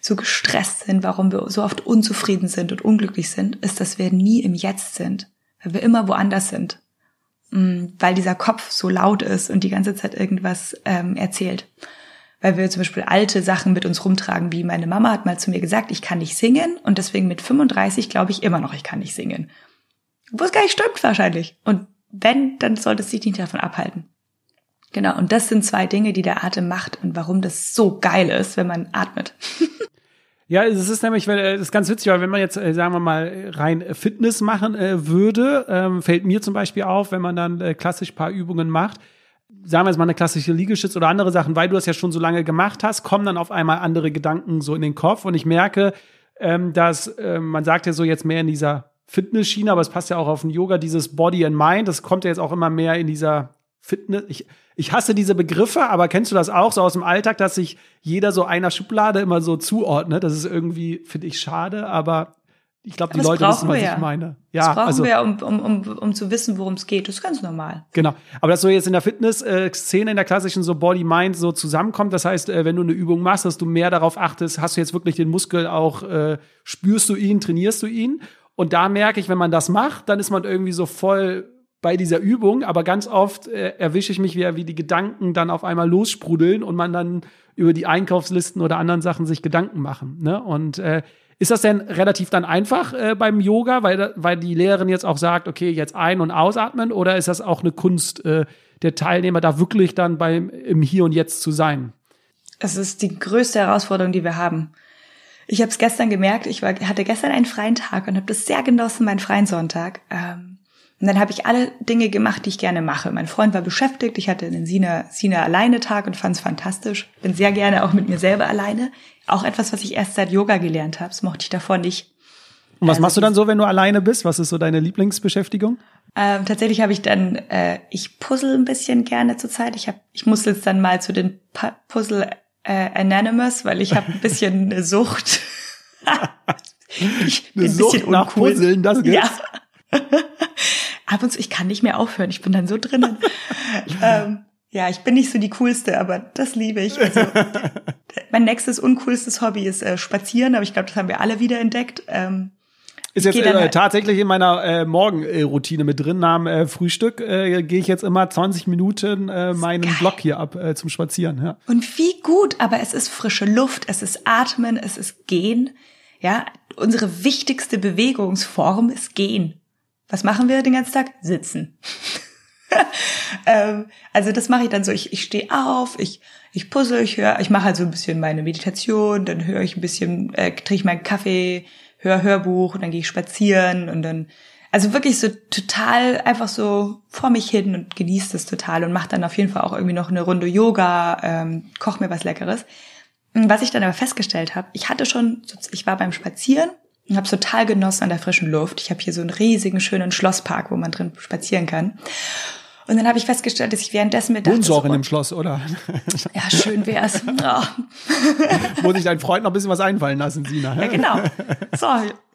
Speaker 1: so gestresst sind, warum wir so oft unzufrieden sind und unglücklich sind, ist, dass wir nie im Jetzt sind, weil wir immer woanders sind, weil dieser Kopf so laut ist und die ganze Zeit irgendwas ähm, erzählt. Weil wir zum Beispiel alte Sachen mit uns rumtragen, wie meine Mama hat mal zu mir gesagt, ich kann nicht singen und deswegen mit 35 glaube ich immer noch, ich kann nicht singen. Wo es gar nicht stimmt wahrscheinlich. Und wenn, dann sollte es dich nicht davon abhalten. Genau, und das sind zwei Dinge, die der Atem macht und warum das so geil ist, wenn man atmet.
Speaker 2: Ja, es ist nämlich, weil das ist ganz witzig, weil wenn man jetzt, äh, sagen wir mal, rein Fitness machen äh, würde, ähm, fällt mir zum Beispiel auf, wenn man dann äh, klassisch paar Übungen macht, sagen wir jetzt mal eine klassische Liegestütz oder andere Sachen, weil du das ja schon so lange gemacht hast, kommen dann auf einmal andere Gedanken so in den Kopf und ich merke, ähm, dass äh, man sagt ja so jetzt mehr in dieser Fitness-Schiene, aber es passt ja auch auf den Yoga, dieses Body and Mind, das kommt ja jetzt auch immer mehr in dieser Fitness. Ich, ich hasse diese Begriffe, aber kennst du das auch so aus dem Alltag, dass sich jeder so einer Schublade immer so zuordnet? Das ist irgendwie, finde ich, schade, aber ich glaube, die Leute wissen, was ja. ich meine.
Speaker 1: Ja, das brauchen also, wir, um, um, um, um zu wissen, worum es geht. Das ist ganz normal.
Speaker 2: Genau. Aber dass so jetzt in der Fitness-Szene, in der klassischen so Body-Mind so zusammenkommt, das heißt, äh, wenn du eine Übung machst, dass du mehr darauf achtest, hast du jetzt wirklich den Muskel auch, äh, spürst du ihn, trainierst du ihn? Und da merke ich, wenn man das macht, dann ist man irgendwie so voll bei dieser Übung, aber ganz oft äh, erwische ich mich wieder, wie die Gedanken dann auf einmal lossprudeln und man dann über die Einkaufslisten oder anderen Sachen sich Gedanken machen. Ne? Und äh, ist das denn relativ dann einfach äh, beim Yoga, weil, weil die Lehrerin jetzt auch sagt, okay, jetzt ein- und ausatmen, oder ist das auch eine Kunst äh, der Teilnehmer, da wirklich dann beim im Hier und Jetzt zu sein?
Speaker 1: Es ist die größte Herausforderung, die wir haben. Ich habe es gestern gemerkt, ich war, hatte gestern einen freien Tag und habe das sehr genossen, meinen freien Sonntag. Ähm, und dann habe ich alle Dinge gemacht, die ich gerne mache. Mein Freund war beschäftigt, ich hatte einen Sina, Sina alleine Tag und fand es fantastisch. Bin sehr gerne auch mit mir selber alleine. Auch etwas, was ich erst seit Yoga gelernt habe. Das mochte ich davor nicht.
Speaker 2: Und was also machst du dann so, wenn du alleine bist? Was ist so deine Lieblingsbeschäftigung?
Speaker 1: Ähm, tatsächlich habe ich dann, äh, ich puzzle ein bisschen gerne zurzeit. Ich hab, ich muss jetzt dann mal zu den pa Puzzle äh, Anonymous, weil ich habe ein bisschen eine Sucht.
Speaker 2: ich bin eine ein Sucht bisschen nach. Puzzeln, das gibt's. Ja.
Speaker 1: Ab und zu, ich kann nicht mehr aufhören. Ich bin dann so drinnen. ähm, ja, ich bin nicht so die coolste, aber das liebe ich. Also, mein nächstes uncoolstes Hobby ist äh, Spazieren, aber ich glaube, das haben wir alle wieder entdeckt. Ähm,
Speaker 2: ist jetzt äh, tatsächlich in meiner äh, Morgenroutine mit drin. Nach äh, Frühstück äh, gehe ich jetzt immer 20 Minuten äh, meinen geil. Block hier ab äh, zum Spazieren. Ja.
Speaker 1: Und wie gut, aber es ist frische Luft, es ist Atmen, es ist Gehen. Ja, unsere wichtigste Bewegungsform ist Gehen. Was machen wir den ganzen Tag? Sitzen. ähm, also das mache ich dann so. Ich, ich stehe auf, ich ich puzzle, ich höre, ich mache halt so ein bisschen meine Meditation, dann höre ich ein bisschen, äh, trinke ich meinen Kaffee, höre Hörbuch und dann gehe ich spazieren und dann, also wirklich so total einfach so vor mich hin und genieße das total und mache dann auf jeden Fall auch irgendwie noch eine Runde Yoga, ähm, koch mir was Leckeres. Was ich dann aber festgestellt habe, ich hatte schon, ich war beim Spazieren und habe total genossen an der frischen Luft. Ich habe hier so einen riesigen, schönen Schlosspark, wo man drin spazieren kann. Und dann habe ich festgestellt, dass ich währenddessen mit
Speaker 2: Wohnst du auch in dem Schloss, oder?
Speaker 1: Ja, schön wär's.
Speaker 2: Oh. Muss ich deinen Freund noch ein bisschen was einfallen lassen, Sina?
Speaker 1: Ja, genau. So,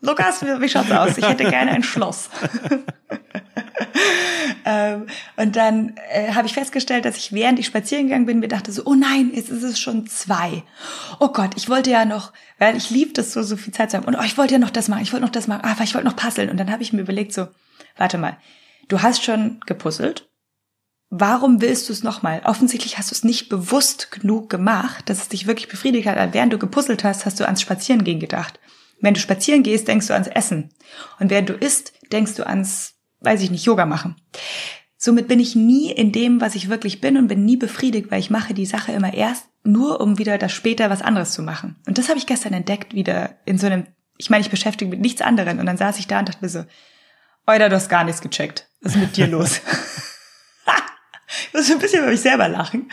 Speaker 1: Lukas, wie schaut's aus? Ich hätte gerne ein Schloss. ähm, und dann äh, habe ich festgestellt, dass ich während ich spazieren gegangen bin, mir dachte so, oh nein, jetzt ist es schon zwei. Oh Gott, ich wollte ja noch, weil ich lieb das so, so viel Zeit zu haben. Und oh, ich wollte ja noch das machen, ich wollte noch das machen, ah, ich wollte noch puzzeln. Und dann habe ich mir überlegt so, warte mal, du hast schon gepuzzelt, warum willst du es nochmal? Offensichtlich hast du es nicht bewusst genug gemacht, dass es dich wirklich befriedigt hat. Während du gepuzzelt hast, hast du ans Spazierengehen gedacht. Wenn du spazieren gehst, denkst du ans Essen. Und während du isst, denkst du ans, weiß ich nicht, Yoga machen. Somit bin ich nie in dem, was ich wirklich bin und bin nie befriedigt, weil ich mache die Sache immer erst nur, um wieder das später was anderes zu machen. Und das habe ich gestern entdeckt, wieder in so einem, ich meine, ich beschäftige mit nichts anderem. Und dann saß ich da und dachte mir so, Oida, du hast gar nichts gecheckt. Was ist mit dir los? Ich muss ein bisschen über mich selber lachen,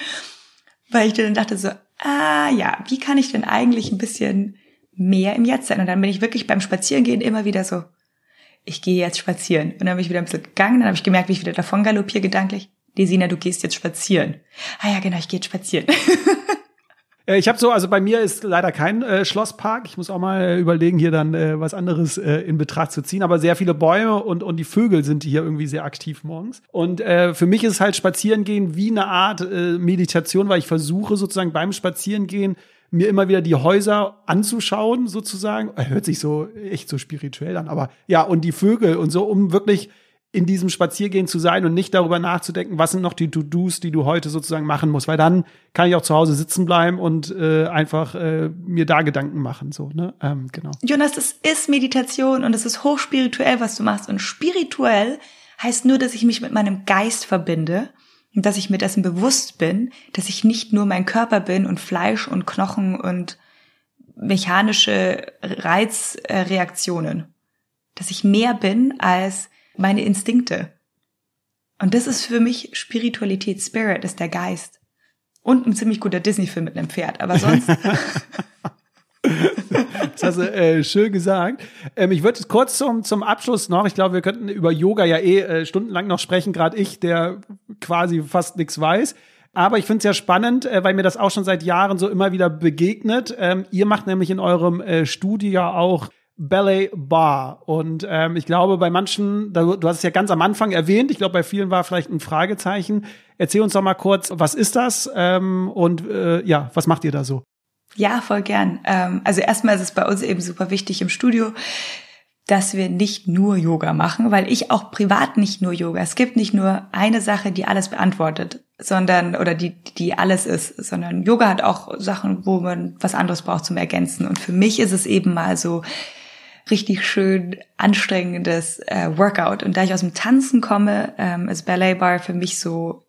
Speaker 1: weil ich dann dachte so, ah ja, wie kann ich denn eigentlich ein bisschen mehr im Jetzt sein? Und dann bin ich wirklich beim Spazierengehen immer wieder so, ich gehe jetzt spazieren. Und dann bin ich wieder ein bisschen gegangen, dann habe ich gemerkt, wie ich wieder davon galoppiere gedanklich. Desina, du gehst jetzt spazieren. Ah ja, genau, ich gehe jetzt spazieren.
Speaker 2: Äh, ich habe so, also bei mir ist leider kein äh, Schlosspark. Ich muss auch mal äh, überlegen, hier dann äh, was anderes äh, in Betracht zu ziehen. Aber sehr viele Bäume und, und die Vögel sind hier irgendwie sehr aktiv morgens. Und äh, für mich ist halt Spazierengehen wie eine Art äh, Meditation, weil ich versuche sozusagen beim Spazierengehen mir immer wieder die Häuser anzuschauen, sozusagen. Hört sich so echt so spirituell an, aber ja, und die Vögel und so, um wirklich in diesem Spaziergehen zu sein und nicht darüber nachzudenken, was sind noch die To-Dos, die du heute sozusagen machen musst, weil dann kann ich auch zu Hause sitzen bleiben und äh, einfach äh, mir da Gedanken machen, so ne, ähm, genau.
Speaker 1: Jonas, das ist Meditation und es ist hochspirituell, was du machst und spirituell heißt nur, dass ich mich mit meinem Geist verbinde und dass ich mir dessen bewusst bin, dass ich nicht nur mein Körper bin und Fleisch und Knochen und mechanische Reizreaktionen, dass ich mehr bin als meine Instinkte. Und das ist für mich Spiritualität. Spirit ist der Geist. Und ein ziemlich guter Disney-Film mit einem Pferd. Aber sonst.
Speaker 2: das hast du äh, schön gesagt. Ähm, ich würde kurz zum, zum Abschluss noch, ich glaube, wir könnten über Yoga ja eh äh, stundenlang noch sprechen, gerade ich, der quasi fast nichts weiß. Aber ich finde es ja spannend, äh, weil mir das auch schon seit Jahren so immer wieder begegnet. Ähm, ihr macht nämlich in eurem äh, Studio auch Ballet Bar. Und ähm, ich glaube, bei manchen, du hast es ja ganz am Anfang erwähnt, ich glaube, bei vielen war vielleicht ein Fragezeichen. Erzähl uns doch mal kurz, was ist das ähm, und äh, ja, was macht ihr da so?
Speaker 1: Ja, voll gern. Ähm, also erstmal ist es bei uns eben super wichtig im Studio, dass wir nicht nur Yoga machen, weil ich auch privat nicht nur Yoga. Es gibt nicht nur eine Sache, die alles beantwortet, sondern oder die die alles ist, sondern Yoga hat auch Sachen, wo man was anderes braucht zum Ergänzen. Und für mich ist es eben mal so richtig schön anstrengendes äh, Workout. Und da ich aus dem Tanzen komme, ähm, ist Ballet Bar für mich so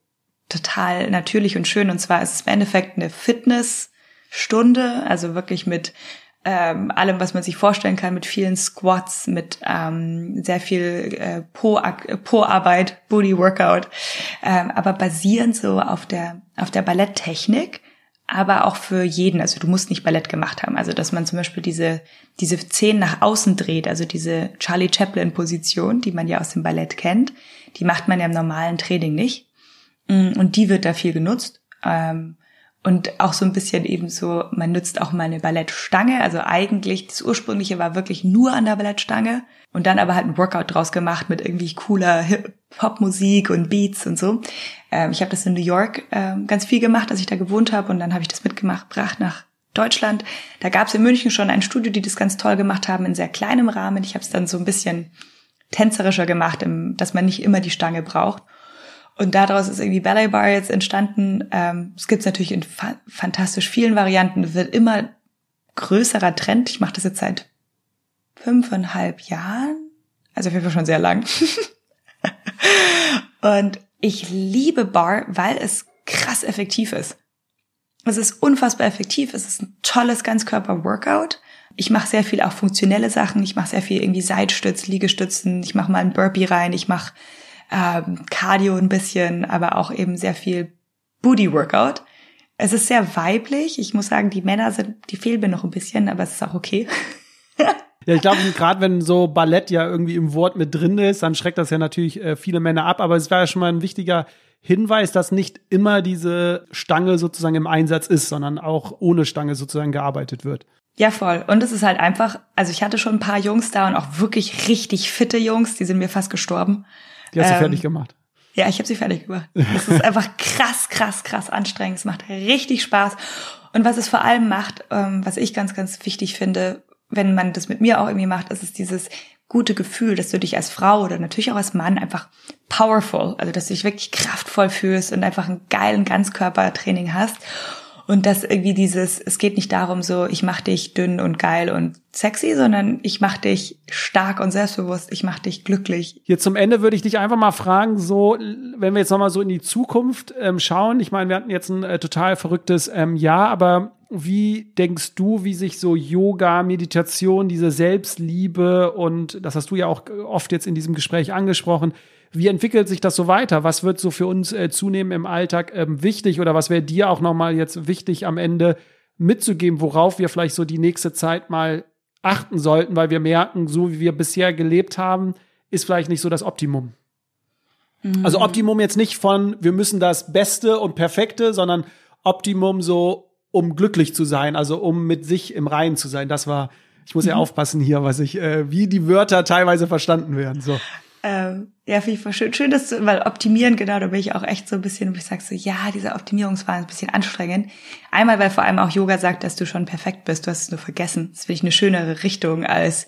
Speaker 1: total natürlich und schön. Und zwar ist es im Endeffekt eine Fitnessstunde, also wirklich mit ähm, allem, was man sich vorstellen kann, mit vielen Squats, mit ähm, sehr viel äh, Po-Arbeit, Booty Workout, ähm, aber basierend so auf der auf der Balletttechnik aber auch für jeden. Also du musst nicht Ballett gemacht haben. Also dass man zum Beispiel diese, diese Zehen nach außen dreht, also diese Charlie Chaplin-Position, die man ja aus dem Ballett kennt, die macht man ja im normalen Training nicht. Mm, und die wird da viel genutzt. Ähm, und auch so ein bisschen eben so, man nutzt auch mal eine Ballettstange. Also eigentlich, das ursprüngliche war wirklich nur an der Ballettstange. Und dann aber halt ein Workout draus gemacht mit irgendwie cooler Hip-Hop-Musik und Beats und so. Ähm, ich habe das in New York ähm, ganz viel gemacht, als ich da gewohnt habe. Und dann habe ich das mitgemacht, gebracht nach Deutschland. Da gab es in München schon ein Studio, die das ganz toll gemacht haben, in sehr kleinem Rahmen. Ich habe es dann so ein bisschen tänzerischer gemacht, dass man nicht immer die Stange braucht. Und daraus ist irgendwie Ballet Bar jetzt entstanden. Ähm, es gibt es natürlich in fa fantastisch vielen Varianten. Es wird immer größerer Trend. Ich mache das jetzt seit fünfeinhalb Jahren. Also auf jeden Fall schon sehr lang. und ich liebe Bar, weil es krass effektiv ist. Es ist unfassbar effektiv. Es ist ein tolles Ganzkörper-Workout. Ich mache sehr viel auch funktionelle Sachen. Ich mache sehr viel irgendwie Seitstütz, Liegestützen. Ich mache mal ein Burpee rein. Ich mache ähm, Cardio ein bisschen, aber auch eben sehr viel Booty-Workout. Es ist sehr weiblich. Ich muss sagen, die Männer sind, die fehlen mir noch ein bisschen, aber es ist auch okay.
Speaker 2: Ja, ich glaube, gerade wenn so Ballett ja irgendwie im Wort mit drin ist, dann schreckt das ja natürlich äh, viele Männer ab. Aber es wäre ja schon mal ein wichtiger Hinweis, dass nicht immer diese Stange sozusagen im Einsatz ist, sondern auch ohne Stange sozusagen gearbeitet wird.
Speaker 1: Ja, voll. Und es ist halt einfach, also ich hatte schon ein paar Jungs da und auch wirklich richtig fitte Jungs, die sind mir fast gestorben.
Speaker 2: Die hast du ähm, fertig gemacht.
Speaker 1: Ja, ich habe sie fertig gemacht. Es ist einfach krass, krass, krass anstrengend. Es macht richtig Spaß. Und was es vor allem macht, ähm, was ich ganz, ganz wichtig finde, wenn man das mit mir auch irgendwie macht, ist es dieses gute Gefühl, dass du dich als Frau oder natürlich auch als Mann einfach powerful, also dass du dich wirklich kraftvoll fühlst und einfach einen geilen Ganzkörpertraining hast. Und dass irgendwie dieses, es geht nicht darum so, ich mach dich dünn und geil und sexy, sondern ich mach dich stark und selbstbewusst, ich mach dich glücklich.
Speaker 2: Hier zum Ende würde ich dich einfach mal fragen, so, wenn wir jetzt nochmal so in die Zukunft ähm, schauen, ich meine, wir hatten jetzt ein äh, total verrücktes ähm, Jahr, aber wie denkst du, wie sich so Yoga, Meditation, diese Selbstliebe und das hast du ja auch oft jetzt in diesem Gespräch angesprochen, wie entwickelt sich das so weiter? Was wird so für uns äh, zunehmend im Alltag ähm, wichtig oder was wäre dir auch nochmal jetzt wichtig am Ende mitzugeben, worauf wir vielleicht so die nächste Zeit mal achten sollten, weil wir merken, so wie wir bisher gelebt haben, ist vielleicht nicht so das Optimum. Mhm. Also Optimum jetzt nicht von, wir müssen das Beste und Perfekte, sondern Optimum so, um glücklich zu sein, also um mit sich im Reinen zu sein. Das war, ich muss ja mhm. aufpassen hier, was ich, äh, wie die Wörter teilweise verstanden werden. So.
Speaker 1: Ähm, ja, finde ich voll schön. Schön, dass du, weil optimieren, genau, da bin ich auch echt so ein bisschen, wo ich sage so, ja, dieser Optimierungswahn ist ein bisschen anstrengend. Einmal, weil vor allem auch Yoga sagt, dass du schon perfekt bist, du hast es nur vergessen. Das finde ich eine schönere Richtung als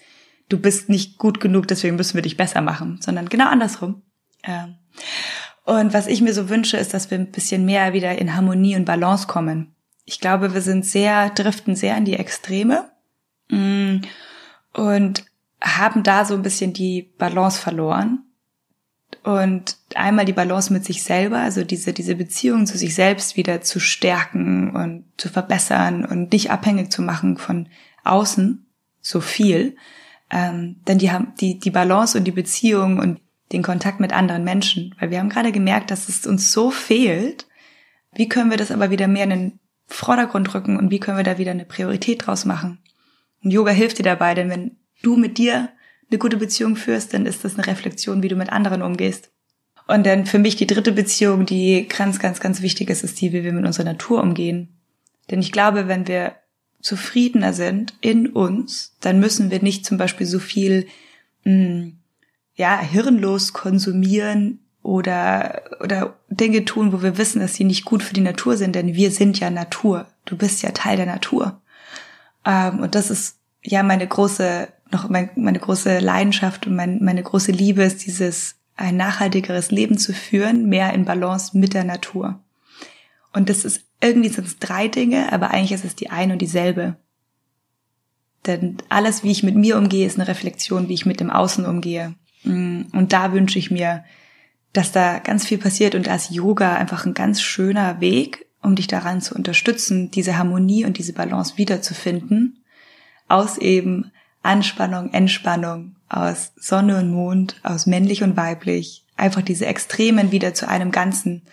Speaker 1: du bist nicht gut genug, deswegen müssen wir dich besser machen, sondern genau andersrum. Ähm, und was ich mir so wünsche, ist, dass wir ein bisschen mehr wieder in Harmonie und Balance kommen. Ich glaube, wir sind sehr, driften sehr in die Extreme. Mm, und haben da so ein bisschen die Balance verloren. Und einmal die Balance mit sich selber, also diese, diese Beziehung zu sich selbst wieder zu stärken und zu verbessern und nicht abhängig zu machen von außen so viel. Ähm, denn die haben die, die Balance und die Beziehung und den Kontakt mit anderen Menschen. Weil wir haben gerade gemerkt, dass es uns so fehlt. Wie können wir das aber wieder mehr in den Vordergrund rücken und wie können wir da wieder eine Priorität draus machen? Und Yoga hilft dir dabei, denn wenn du mit dir eine gute Beziehung führst, dann ist das eine Reflexion, wie du mit anderen umgehst. Und dann für mich die dritte Beziehung, die ganz, ganz, ganz wichtig ist, ist die, wie wir mit unserer Natur umgehen. Denn ich glaube, wenn wir zufriedener sind in uns, dann müssen wir nicht zum Beispiel so viel, mh, hm, ja, hirnlos konsumieren oder, oder Dinge tun, wo wir wissen, dass sie nicht gut für die Natur sind, denn wir sind ja Natur. Du bist ja Teil der Natur. Ähm, und das ist ja meine große noch mein, meine große Leidenschaft und mein, meine große Liebe ist dieses ein nachhaltigeres Leben zu führen, mehr in Balance mit der Natur. Und das ist irgendwie sind es drei Dinge, aber eigentlich ist es die eine und dieselbe. Denn alles, wie ich mit mir umgehe, ist eine Reflexion, wie ich mit dem Außen umgehe. Mm, und da wünsche ich mir, dass da ganz viel passiert und da Yoga einfach ein ganz schöner Weg, um dich daran zu unterstützen, diese Harmonie und diese Balance wiederzufinden, aus eben Anspannung, Entspannung, aus Sonne und Mond, aus männlich und weiblich, einfach diese Extremen wieder zu einem Ganzen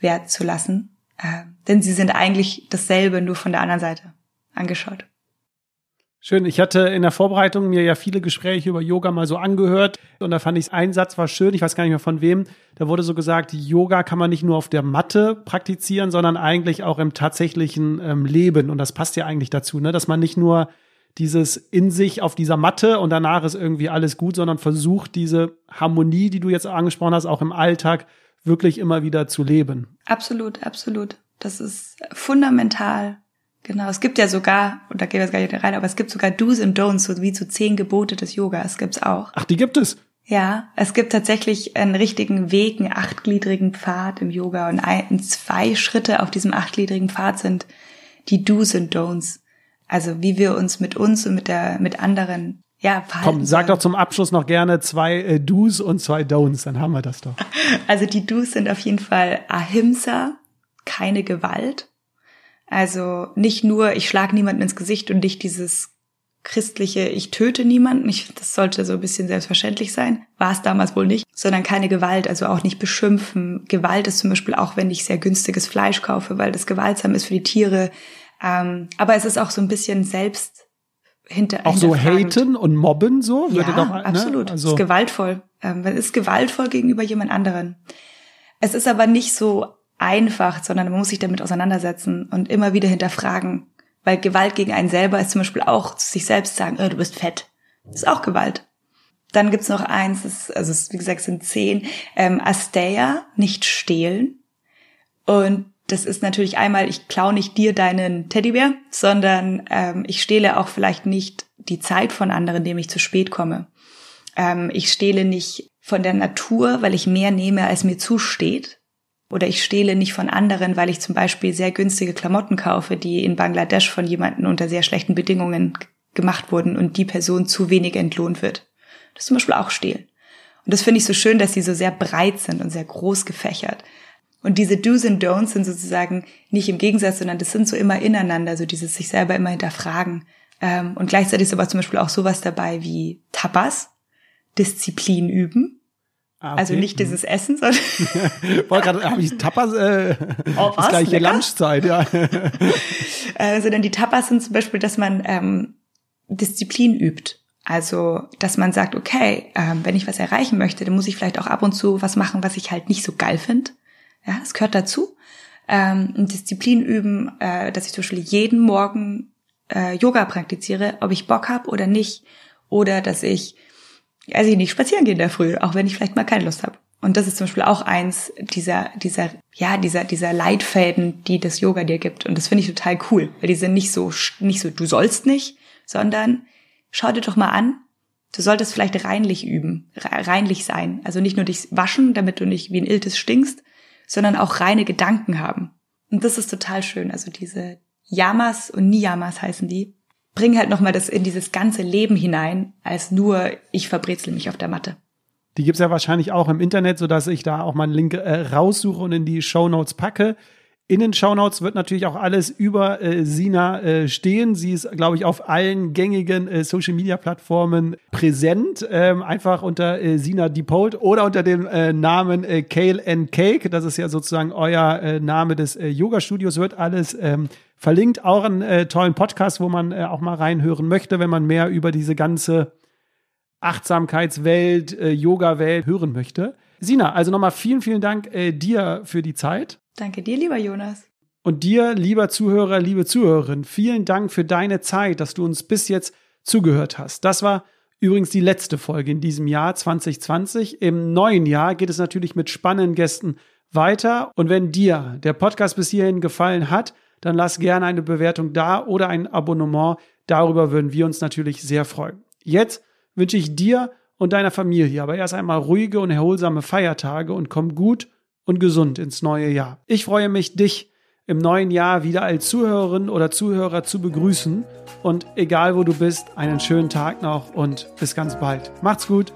Speaker 1: werden zu lassen. Äh, denn sie sind eigentlich dasselbe, nur von der anderen Seite angeschaut.
Speaker 2: Schön. Ich hatte in der Vorbereitung mir ja viele Gespräche über Yoga mal so angehört und da fand ich ein Satz war schön. Ich weiß gar nicht mehr von wem. Da wurde so gesagt, Yoga kann man nicht nur auf der Matte praktizieren, sondern eigentlich auch im tatsächlichen ähm, Leben. Und das passt ja eigentlich dazu, ne? dass man nicht nur dieses in sich auf dieser Matte und danach ist irgendwie alles gut, sondern versucht diese Harmonie, die du jetzt angesprochen hast, auch im Alltag wirklich immer wieder zu leben.
Speaker 1: Absolut, absolut. Das ist fundamental Genau, es gibt ja sogar, und da gehen wir jetzt gar nicht rein, aber es gibt sogar Do's und Don'ts, so wie zu zehn Gebote des Yogas gibt's auch.
Speaker 2: Ach, die gibt es?
Speaker 1: Ja, es gibt tatsächlich einen richtigen Weg, einen achtgliedrigen Pfad im Yoga und ein, zwei Schritte auf diesem achtgliedrigen Pfad sind die Do's und Don'ts. Also wie wir uns mit uns und mit der, mit anderen ja,
Speaker 2: verhalten Komm, sag doch zum Abschluss noch gerne zwei äh, Do's und zwei Don'ts, dann haben wir das doch.
Speaker 1: Also die Do's sind auf jeden Fall Ahimsa, keine Gewalt. Also nicht nur, ich schlage niemanden ins Gesicht und nicht dieses christliche, ich töte niemanden, ich, das sollte so ein bisschen selbstverständlich sein, war es damals wohl nicht, sondern keine Gewalt, also auch nicht beschimpfen. Gewalt ist zum Beispiel auch, wenn ich sehr günstiges Fleisch kaufe, weil das gewaltsam ist für die Tiere. Ähm, aber es ist auch so ein bisschen selbst hinter.
Speaker 2: Auch so haten und mobben so?
Speaker 1: Ja, doch, ne? absolut. Also es ist gewaltvoll. Ähm, es ist gewaltvoll gegenüber jemand anderen. Es ist aber nicht so einfach, sondern man muss sich damit auseinandersetzen und immer wieder hinterfragen. Weil Gewalt gegen einen selber ist zum Beispiel auch zu sich selbst sagen, oh, du bist fett. Das ist auch Gewalt. Dann gibt's noch eins, das, also es, wie gesagt, sind zehn. Ähm, Asteia, nicht stehlen. Und das ist natürlich einmal, ich klaue nicht dir deinen Teddybär, sondern ähm, ich stehle auch vielleicht nicht die Zeit von anderen, indem ich zu spät komme. Ähm, ich stehle nicht von der Natur, weil ich mehr nehme, als mir zusteht, oder ich stehle nicht von anderen, weil ich zum Beispiel sehr günstige Klamotten kaufe, die in Bangladesch von jemandem unter sehr schlechten Bedingungen gemacht wurden und die Person zu wenig entlohnt wird. Das ist zum Beispiel auch Stehlen. Und das finde ich so schön, dass sie so sehr breit sind und sehr groß gefächert. Und diese Do's and Don'ts sind sozusagen nicht im Gegensatz, sondern das sind so immer ineinander, so dieses sich selber immer hinterfragen. Ähm, und gleichzeitig ist aber zum Beispiel auch sowas dabei wie Tapas, Disziplin üben, Ah, okay. Also nicht dieses Essen, sondern.
Speaker 2: Wollte gerade, habe ich Tapas, äh, oh, was? ist gleich hier Lunchzeit, ja.
Speaker 1: äh, sondern die Tapas sind zum Beispiel, dass man ähm, Disziplin übt. Also, dass man sagt, okay, ähm, wenn ich was erreichen möchte, dann muss ich vielleicht auch ab und zu was machen, was ich halt nicht so geil finde. Ja, es gehört dazu. Ähm, Disziplin üben, äh, dass ich zum Beispiel jeden Morgen äh, Yoga praktiziere, ob ich Bock habe oder nicht. Oder dass ich also ich nicht, spazieren gehen in der Früh, auch wenn ich vielleicht mal keine Lust habe. Und das ist zum Beispiel auch eins dieser, dieser, ja, dieser, dieser Leitfäden, die das Yoga dir gibt. Und das finde ich total cool, weil die sind nicht so, nicht so, du sollst nicht, sondern schau dir doch mal an, du solltest vielleicht reinlich üben, reinlich sein. Also nicht nur dich waschen, damit du nicht wie ein Iltis stinkst, sondern auch reine Gedanken haben. Und das ist total schön. Also diese Yamas und Niyamas heißen die bring halt nochmal das in dieses ganze Leben hinein, als nur ich verbrezel mich auf der Matte.
Speaker 2: Die gibt's ja wahrscheinlich auch im Internet, so dass ich da auch mal einen Link äh, raussuche und in die Show Notes packe. In den Show Notes wird natürlich auch alles über äh, Sina äh, stehen. Sie ist, glaube ich, auf allen gängigen äh, Social Media Plattformen präsent. Ähm, einfach unter äh, Sina Depolt oder unter dem äh, Namen äh, Kale and Cake. Das ist ja sozusagen euer äh, Name des äh, Yoga Studios. Wird alles ähm, verlinkt auch einen tollen Podcast, wo man auch mal reinhören möchte, wenn man mehr über diese ganze Achtsamkeitswelt, Yoga-Welt hören möchte. Sina, also nochmal vielen, vielen Dank dir für die Zeit.
Speaker 1: Danke dir, lieber Jonas.
Speaker 2: Und dir, lieber Zuhörer, liebe Zuhörerin, vielen Dank für deine Zeit, dass du uns bis jetzt zugehört hast. Das war übrigens die letzte Folge in diesem Jahr 2020. Im neuen Jahr geht es natürlich mit spannenden Gästen weiter. Und wenn dir der Podcast bis hierhin gefallen hat, dann lass gerne eine Bewertung da oder ein Abonnement. Darüber würden wir uns natürlich sehr freuen. Jetzt wünsche ich dir und deiner Familie aber erst einmal ruhige und erholsame Feiertage und komm gut und gesund ins neue Jahr. Ich freue mich, dich im neuen Jahr wieder als Zuhörerin oder Zuhörer zu begrüßen. Und egal wo du bist, einen schönen Tag noch und bis ganz bald. Macht's gut.